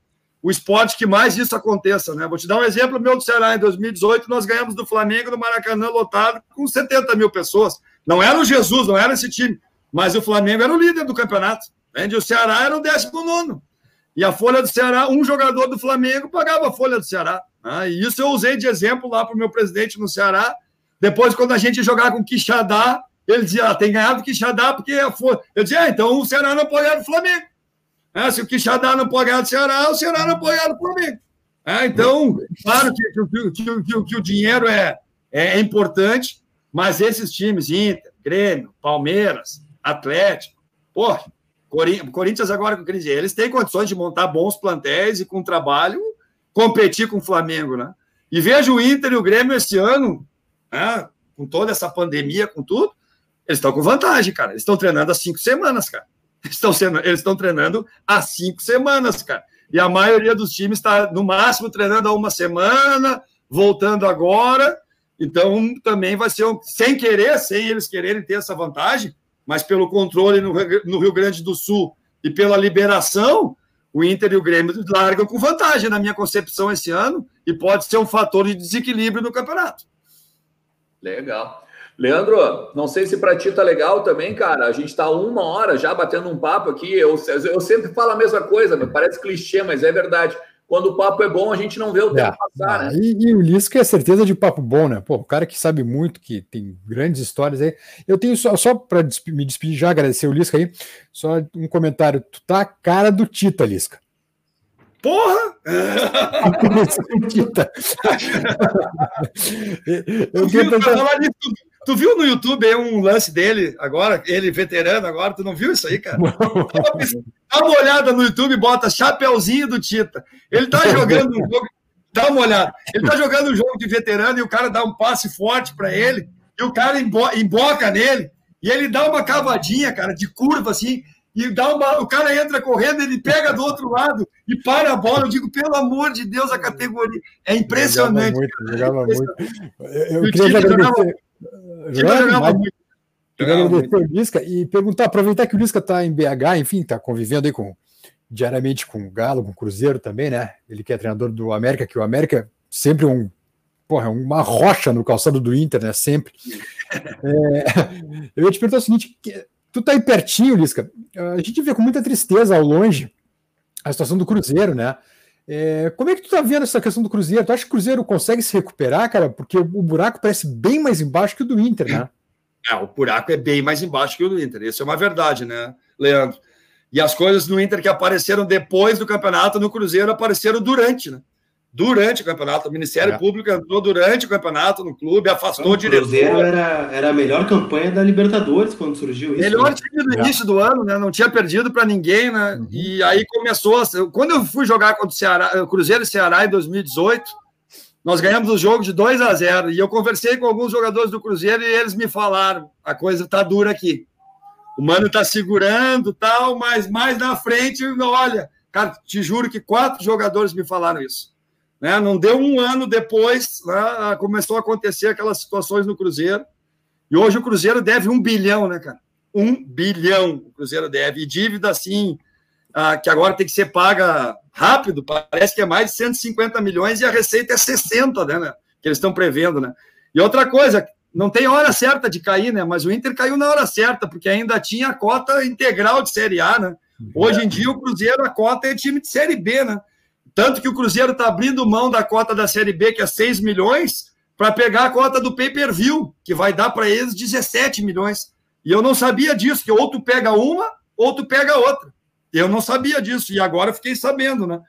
o esporte que mais isso aconteça. Né? Vou te dar um exemplo meu do Ceará. Em 2018, nós ganhamos do Flamengo no Maracanã lotado com 70 mil pessoas. Não era o Jesus, não era esse time, mas o Flamengo era o líder do campeonato. Entende? O Ceará era o 19. E a folha do Ceará, um jogador do Flamengo pagava a folha do Ceará. Ah, e isso eu usei de exemplo lá para o meu presidente no Ceará. Depois, quando a gente jogar com Quixadá, ele dizia, ah, tem ganhado o Quixadá porque a folha. Eu dizia, ah, então o Ceará não pode ganhar do Flamengo. Ah, se o Quixadá não pode ganhar do Ceará, o Ceará não pode ganhar do Flamengo. Ah, então, claro que, que, que, que, o dinheiro é, é importante, mas esses times, Inter, Grêmio, Palmeiras, Atlético, pô, Corinthians agora com crise, eles têm condições de montar bons plantéis e com trabalho competir com o Flamengo, né? E vejo o Inter e o Grêmio esse ano, né, com toda essa pandemia, com tudo, eles estão com vantagem, cara. Eles estão treinando há cinco semanas, cara. Eles estão, sendo, eles estão treinando há cinco semanas, cara. E a maioria dos times está, no máximo, treinando há uma semana, voltando agora. Então, também vai ser, um, sem querer, sem eles quererem ter essa vantagem, mas pelo controle no, no Rio Grande do Sul e pela liberação, o Inter e o Grêmio largam com vantagem, na minha concepção, esse ano, e pode ser um fator de desequilíbrio no campeonato. Legal. Leandro, não sei se para ti tá legal também, cara. A gente está uma hora já batendo um papo aqui. Eu, eu sempre falo a mesma coisa, parece clichê, mas é verdade quando o papo é bom, a gente não vê o tempo é, passar, né? E, e, o Lisca é certeza de papo bom, né? Pô, o cara que sabe muito, que tem grandes histórias aí. Eu tenho só, só para me despedir, já agradecer o Lisca aí, só um comentário. Tu tá a cara do Tita, Lisca. Porra! Tita. [laughs] eu, eu, eu, eu, Tu viu no YouTube aí um lance dele agora, ele veterano agora, tu não viu isso aí, cara? Dá uma olhada no YouTube, bota chapeuzinho do Tita. Ele tá jogando um jogo, dá uma olhada. Ele tá jogando um jogo de veterano e o cara dá um passe forte para ele, e o cara emboca nele, e ele dá uma cavadinha, cara, de curva assim, e dá uma, o cara entra correndo, ele pega do outro lado e para a bola. Eu digo, pelo amor de Deus, a categoria é impressionante. Jogava muito, jogava muito. Eu, eu queria agradecer. Jogava muito. agradecer o Lisca e perguntar, aproveitar que o Lisca está em BH, enfim, está convivendo aí com diariamente com o Galo, com o Cruzeiro também, né? Ele que é treinador do América, que o América sempre um porra, uma rocha no calçado do Inter, né? Sempre. [laughs] É, [laughs] eu ia te perguntar o seguinte: tu tá aí pertinho, Lisca. A gente vê com muita tristeza ao longe a situação do Cruzeiro, né? É, como é que tu tá vendo essa questão do Cruzeiro? Tu acha que o Cruzeiro consegue se recuperar, cara? Porque o buraco parece bem mais embaixo que o do Inter, né? É, o buraco é bem mais embaixo que o do Inter. Isso é uma verdade, né, Leandro? E as coisas no Inter que apareceram depois do campeonato, no Cruzeiro, apareceram durante, né? Durante o campeonato. O Ministério é. Público entrou durante o campeonato no clube, afastou o diretor. O Cruzeiro era, era a melhor campanha da Libertadores quando surgiu isso. Melhor né? time do é. início do ano, né? Não tinha perdido para ninguém, né? Uhum. E aí começou. Quando eu fui jogar contra o Ceará, o Cruzeiro e Ceará em 2018, nós ganhamos o jogo de 2 a 0 E eu conversei com alguns jogadores do Cruzeiro e eles me falaram: a coisa tá dura aqui. O mano tá segurando tal, mas mais na frente, olha, cara, te juro que quatro jogadores me falaram isso né? Não deu um ano depois, né, começou a acontecer aquelas situações no Cruzeiro. E hoje o Cruzeiro deve um bilhão, né, cara? Um bilhão o Cruzeiro deve. E dívida, assim, ah, que agora tem que ser paga rápido, parece que é mais de 150 milhões e a receita é 60, né? né que eles estão prevendo, né? E outra coisa, não tem hora certa de cair, né? Mas o Inter caiu na hora certa, porque ainda tinha a cota integral de Série A, né? Hoje em dia o Cruzeiro, a cota é time de Série B, né? Tanto que o Cruzeiro está abrindo mão da cota da Série B, que é 6 milhões, para pegar a cota do pay-per-view, que vai dar para eles 17 milhões. E eu não sabia disso, que ou tu pega uma, ou tu pega outra. Eu não sabia disso, e agora fiquei sabendo, né?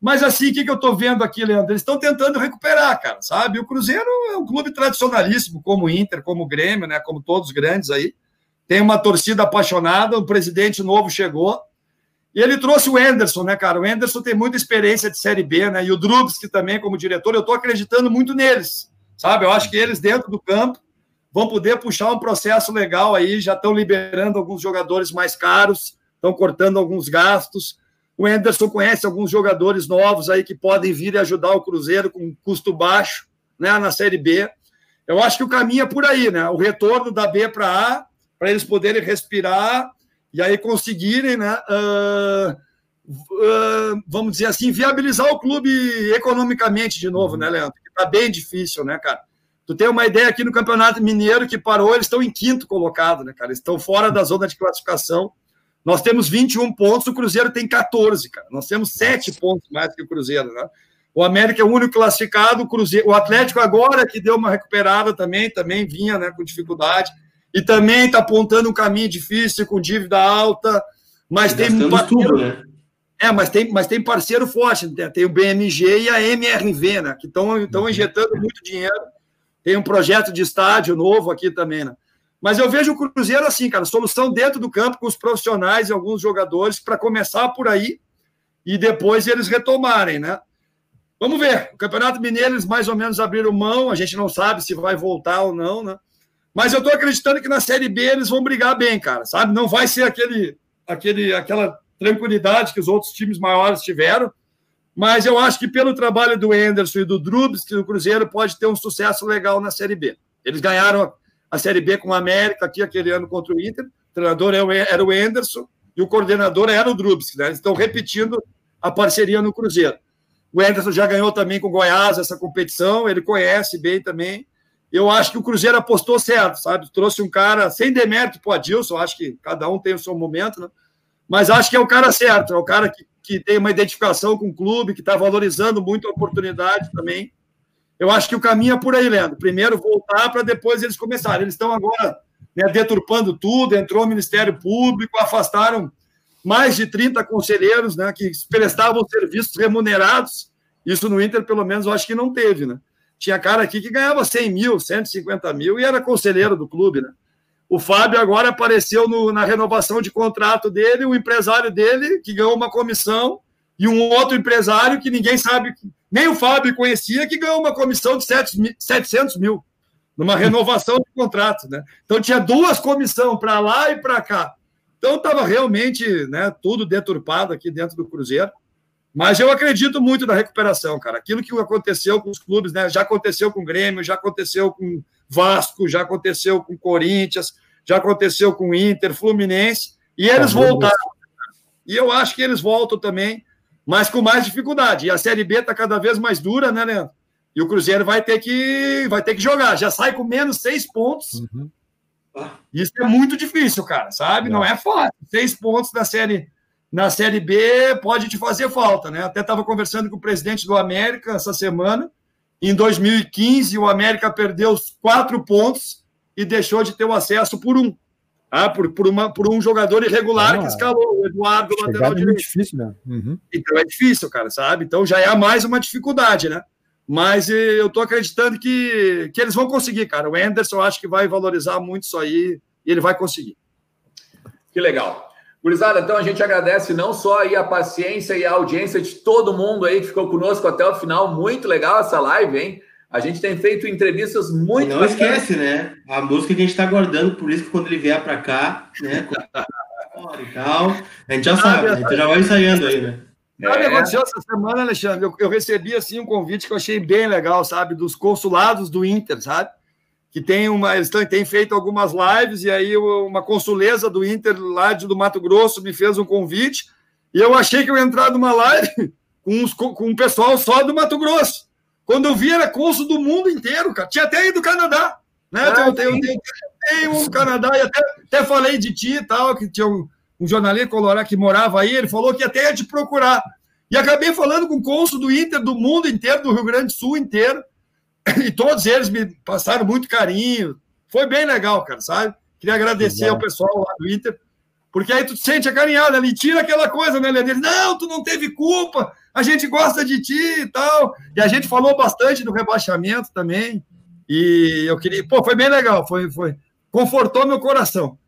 Mas assim, o que, que eu estou vendo aqui, Leandro? Eles estão tentando recuperar, cara, sabe? O Cruzeiro é um clube tradicionalíssimo, como o Inter, como o Grêmio, né? Como todos os grandes aí. Tem uma torcida apaixonada, um presidente novo chegou, e ele trouxe o Anderson, né, cara? O Anderson tem muita experiência de Série B, né? E o Drubski também, como diretor, eu estou acreditando muito neles, sabe? Eu acho que eles, dentro do campo, vão poder puxar um processo legal aí, já estão liberando alguns jogadores mais caros, estão cortando alguns gastos. O Anderson conhece alguns jogadores novos aí que podem vir e ajudar o Cruzeiro com custo baixo, né, na Série B. Eu acho que o caminho é por aí, né? O retorno da B para A, para eles poderem respirar e aí conseguirem, né, uh, uh, vamos dizer assim, viabilizar o clube economicamente de novo, né, Leandro? Que tá bem difícil, né, cara? Tu tem uma ideia aqui no Campeonato Mineiro que parou, eles estão em quinto colocado, né, cara? Eles estão fora da zona de classificação. Nós temos 21 pontos, o Cruzeiro tem 14, cara. Nós temos 7 pontos mais que o Cruzeiro, né? O América é o único classificado, o Cruzeiro, o Atlético agora que deu uma recuperada também, também vinha, né, com dificuldade e também está apontando um caminho difícil com dívida alta, mas tem um parceiro, tudo, né? É, mas tem, mas tem parceiro forte, né? tem o BMG e a MRV, né? Que estão uhum. injetando muito dinheiro. Tem um projeto de estádio novo aqui também, né? Mas eu vejo o Cruzeiro assim, cara, solução dentro do campo com os profissionais e alguns jogadores para começar por aí e depois eles retomarem, né? Vamos ver. O Campeonato Mineiro eles mais ou menos abriram mão, a gente não sabe se vai voltar ou não, né? Mas eu estou acreditando que na Série B eles vão brigar bem, cara, sabe? Não vai ser aquele, aquele, aquela tranquilidade que os outros times maiores tiveram, mas eu acho que pelo trabalho do Enderson e do Drubs, que o Cruzeiro pode ter um sucesso legal na Série B. Eles ganharam a Série B com o América aqui aquele ano contra o Inter. O treinador é era o Enderson e o coordenador era o Drubs. Né? Eles estão repetindo a parceria no Cruzeiro. O Enderson já ganhou também com o Goiás essa competição, ele conhece bem também. Eu acho que o Cruzeiro apostou certo, sabe? Trouxe um cara sem demérito para o Adilson, acho que cada um tem o seu momento, né? Mas acho que é o cara certo, é o cara que, que tem uma identificação com o clube, que está valorizando muito a oportunidade também. Eu acho que o caminho é por aí, Leandro. Primeiro voltar para depois eles começarem. Eles estão agora né, deturpando tudo, entrou o Ministério Público, afastaram mais de 30 conselheiros né, que prestavam serviços remunerados. Isso no Inter, pelo menos, eu acho que não teve. Né? Tinha cara aqui que ganhava 100 mil, 150 mil e era conselheiro do clube. Né? O Fábio agora apareceu no, na renovação de contrato dele, o empresário dele, que ganhou uma comissão, e um outro empresário que ninguém sabe, nem o Fábio conhecia, que ganhou uma comissão de 700 mil, numa renovação de contrato. Né? Então tinha duas comissões para lá e para cá. Então estava realmente né, tudo deturpado aqui dentro do Cruzeiro. Mas eu acredito muito na recuperação, cara. Aquilo que aconteceu com os clubes, né? Já aconteceu com o Grêmio, já aconteceu com Vasco, já aconteceu com Corinthians, já aconteceu com Inter, Fluminense, e eles voltaram. E eu acho que eles voltam também, mas com mais dificuldade. E a Série B está cada vez mais dura, né, Leandro? E o Cruzeiro vai ter que, vai ter que jogar. Já sai com menos seis pontos. Uhum. Isso é muito difícil, cara, sabe? Não, Não é fácil. Seis pontos na Série na Série B pode te fazer falta, né? Até estava conversando com o presidente do América essa semana. Em 2015, o América perdeu os quatro pontos e deixou de ter o acesso por um. Ah, por, por, uma, por um jogador irregular ah, que escalou, o Eduardo, lateral é direito. É difícil, né? Uhum. Então é difícil, cara, sabe? Então já é mais uma dificuldade, né? Mas eh, eu tô acreditando que, que eles vão conseguir, cara. O Anderson acho que vai valorizar muito isso aí e ele vai conseguir. Que legal. Gurizada, então a gente agradece não só aí a paciência e a audiência de todo mundo aí que ficou conosco até o final. Muito legal essa live, hein? A gente tem feito entrevistas muito. E não esquece, né? A música que a gente está aguardando, por isso que quando ele vier para cá, né? e tal, a gente já sabe, a gente já vai ensaiando aí, né? Sabe o que aconteceu essa semana, Alexandre? Eu, eu, recebi assim um convite que eu achei bem legal, sabe? Dos consulados do Inter, sabe? Que tem uma, eles têm feito algumas lives, e aí uma consuleza do Inter lá de, do Mato Grosso me fez um convite, e eu achei que eu ia entrar numa live [laughs] com, uns, com um pessoal só do Mato Grosso. Quando eu vi, era cônsul do mundo inteiro, cara. Tinha até ido do Canadá. Né? Ah, tem, tem, tem, tem, um Canadá, e até, até falei de ti e tal, que tinha um, um jornalista colorado que morava aí, ele falou que até ia te procurar. E acabei falando com o cônsul do Inter, do mundo inteiro, do Rio Grande do Sul inteiro. [laughs] e todos eles me passaram muito carinho. Foi bem legal, cara, sabe? Queria agradecer ao pessoal lá do Inter, porque aí tu te sente acarinhado ali, tira aquela coisa, né, Leandro? Não, tu não teve culpa, a gente gosta de ti e tal. E a gente falou bastante do rebaixamento também. E eu queria, pô, foi bem legal, foi, foi, confortou meu coração.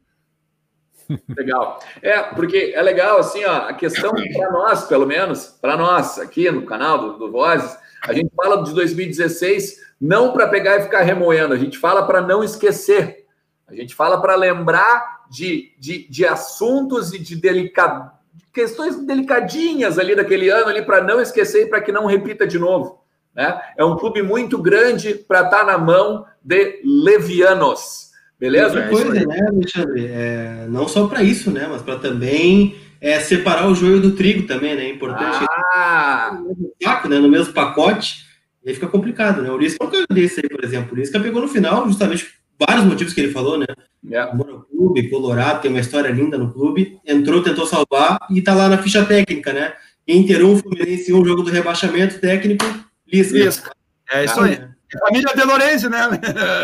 Legal. É, porque é legal, assim, ó, a questão para nós, pelo menos, para nós aqui no canal do, do Vozes, a gente fala de 2016 não para pegar e ficar remoendo, a gente fala para não esquecer. A gente fala para lembrar de, de, de, assuntos e de delica... questões delicadinhas ali daquele ano ali para não esquecer e para que não repita de novo. Né? É um clube muito grande para estar tá na mão de levianos. Beleza? Coisa, né, Alexandre? É, não só para isso, né? Mas para também é, separar o joio do trigo também, né? É importante. Ah. No mesmo saco, né? No mesmo pacote. E aí fica complicado, né? O Lisca é desse aí, por exemplo. O Lisca pegou no final, justamente vários motivos que ele falou, né? Yeah. no clube, Colorado, tem uma história linda no clube, entrou, tentou salvar e tá lá na ficha técnica, né? Inter 1, Fluminense 1, jogo do rebaixamento técnico, Lisca. Lisca. É isso aí. Família De Lorenzi, né?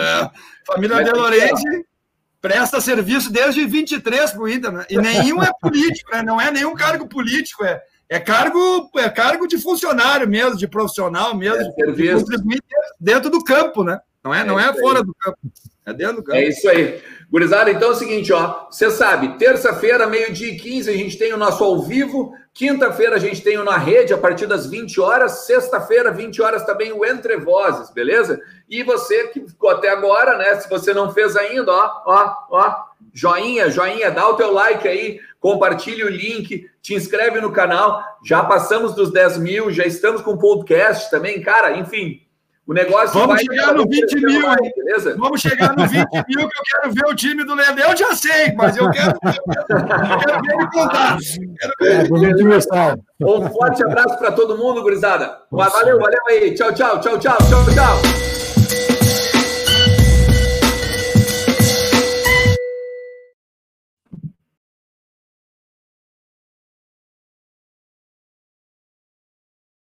[laughs] Família De Lorenzi presta serviço desde 23 para o Inter, né? E nenhum é político, né? Não é nenhum cargo político, é, é cargo é cargo de funcionário mesmo, de profissional mesmo, é de contribuir dentro do campo, né? Não é, não é, é fora do campo. É dentro. É isso aí. Gurizada, então é o seguinte, ó. Você sabe, terça-feira, meio-dia e 15, a gente tem o nosso ao vivo. Quinta-feira a gente tem o na rede a partir das 20 horas. Sexta-feira, 20 horas, também o Entre Vozes, beleza? E você que ficou até agora, né? Se você não fez ainda, ó, ó, ó, joinha, joinha, dá o teu like aí, compartilhe o link, te inscreve no canal. Já passamos dos 10 mil, já estamos com podcast também, cara, enfim o negócio Vamos vai chegar no 20 mil aí, beleza? Vamos chegar no 20 [laughs] mil que eu quero ver o time do Leandro. Eu já sei, mas eu quero, eu quero ver ele contar. Um forte abraço para todo mundo, gurizada. Valeu, valeu aí. Tchau, tchau, tchau, tchau, tchau, tchau.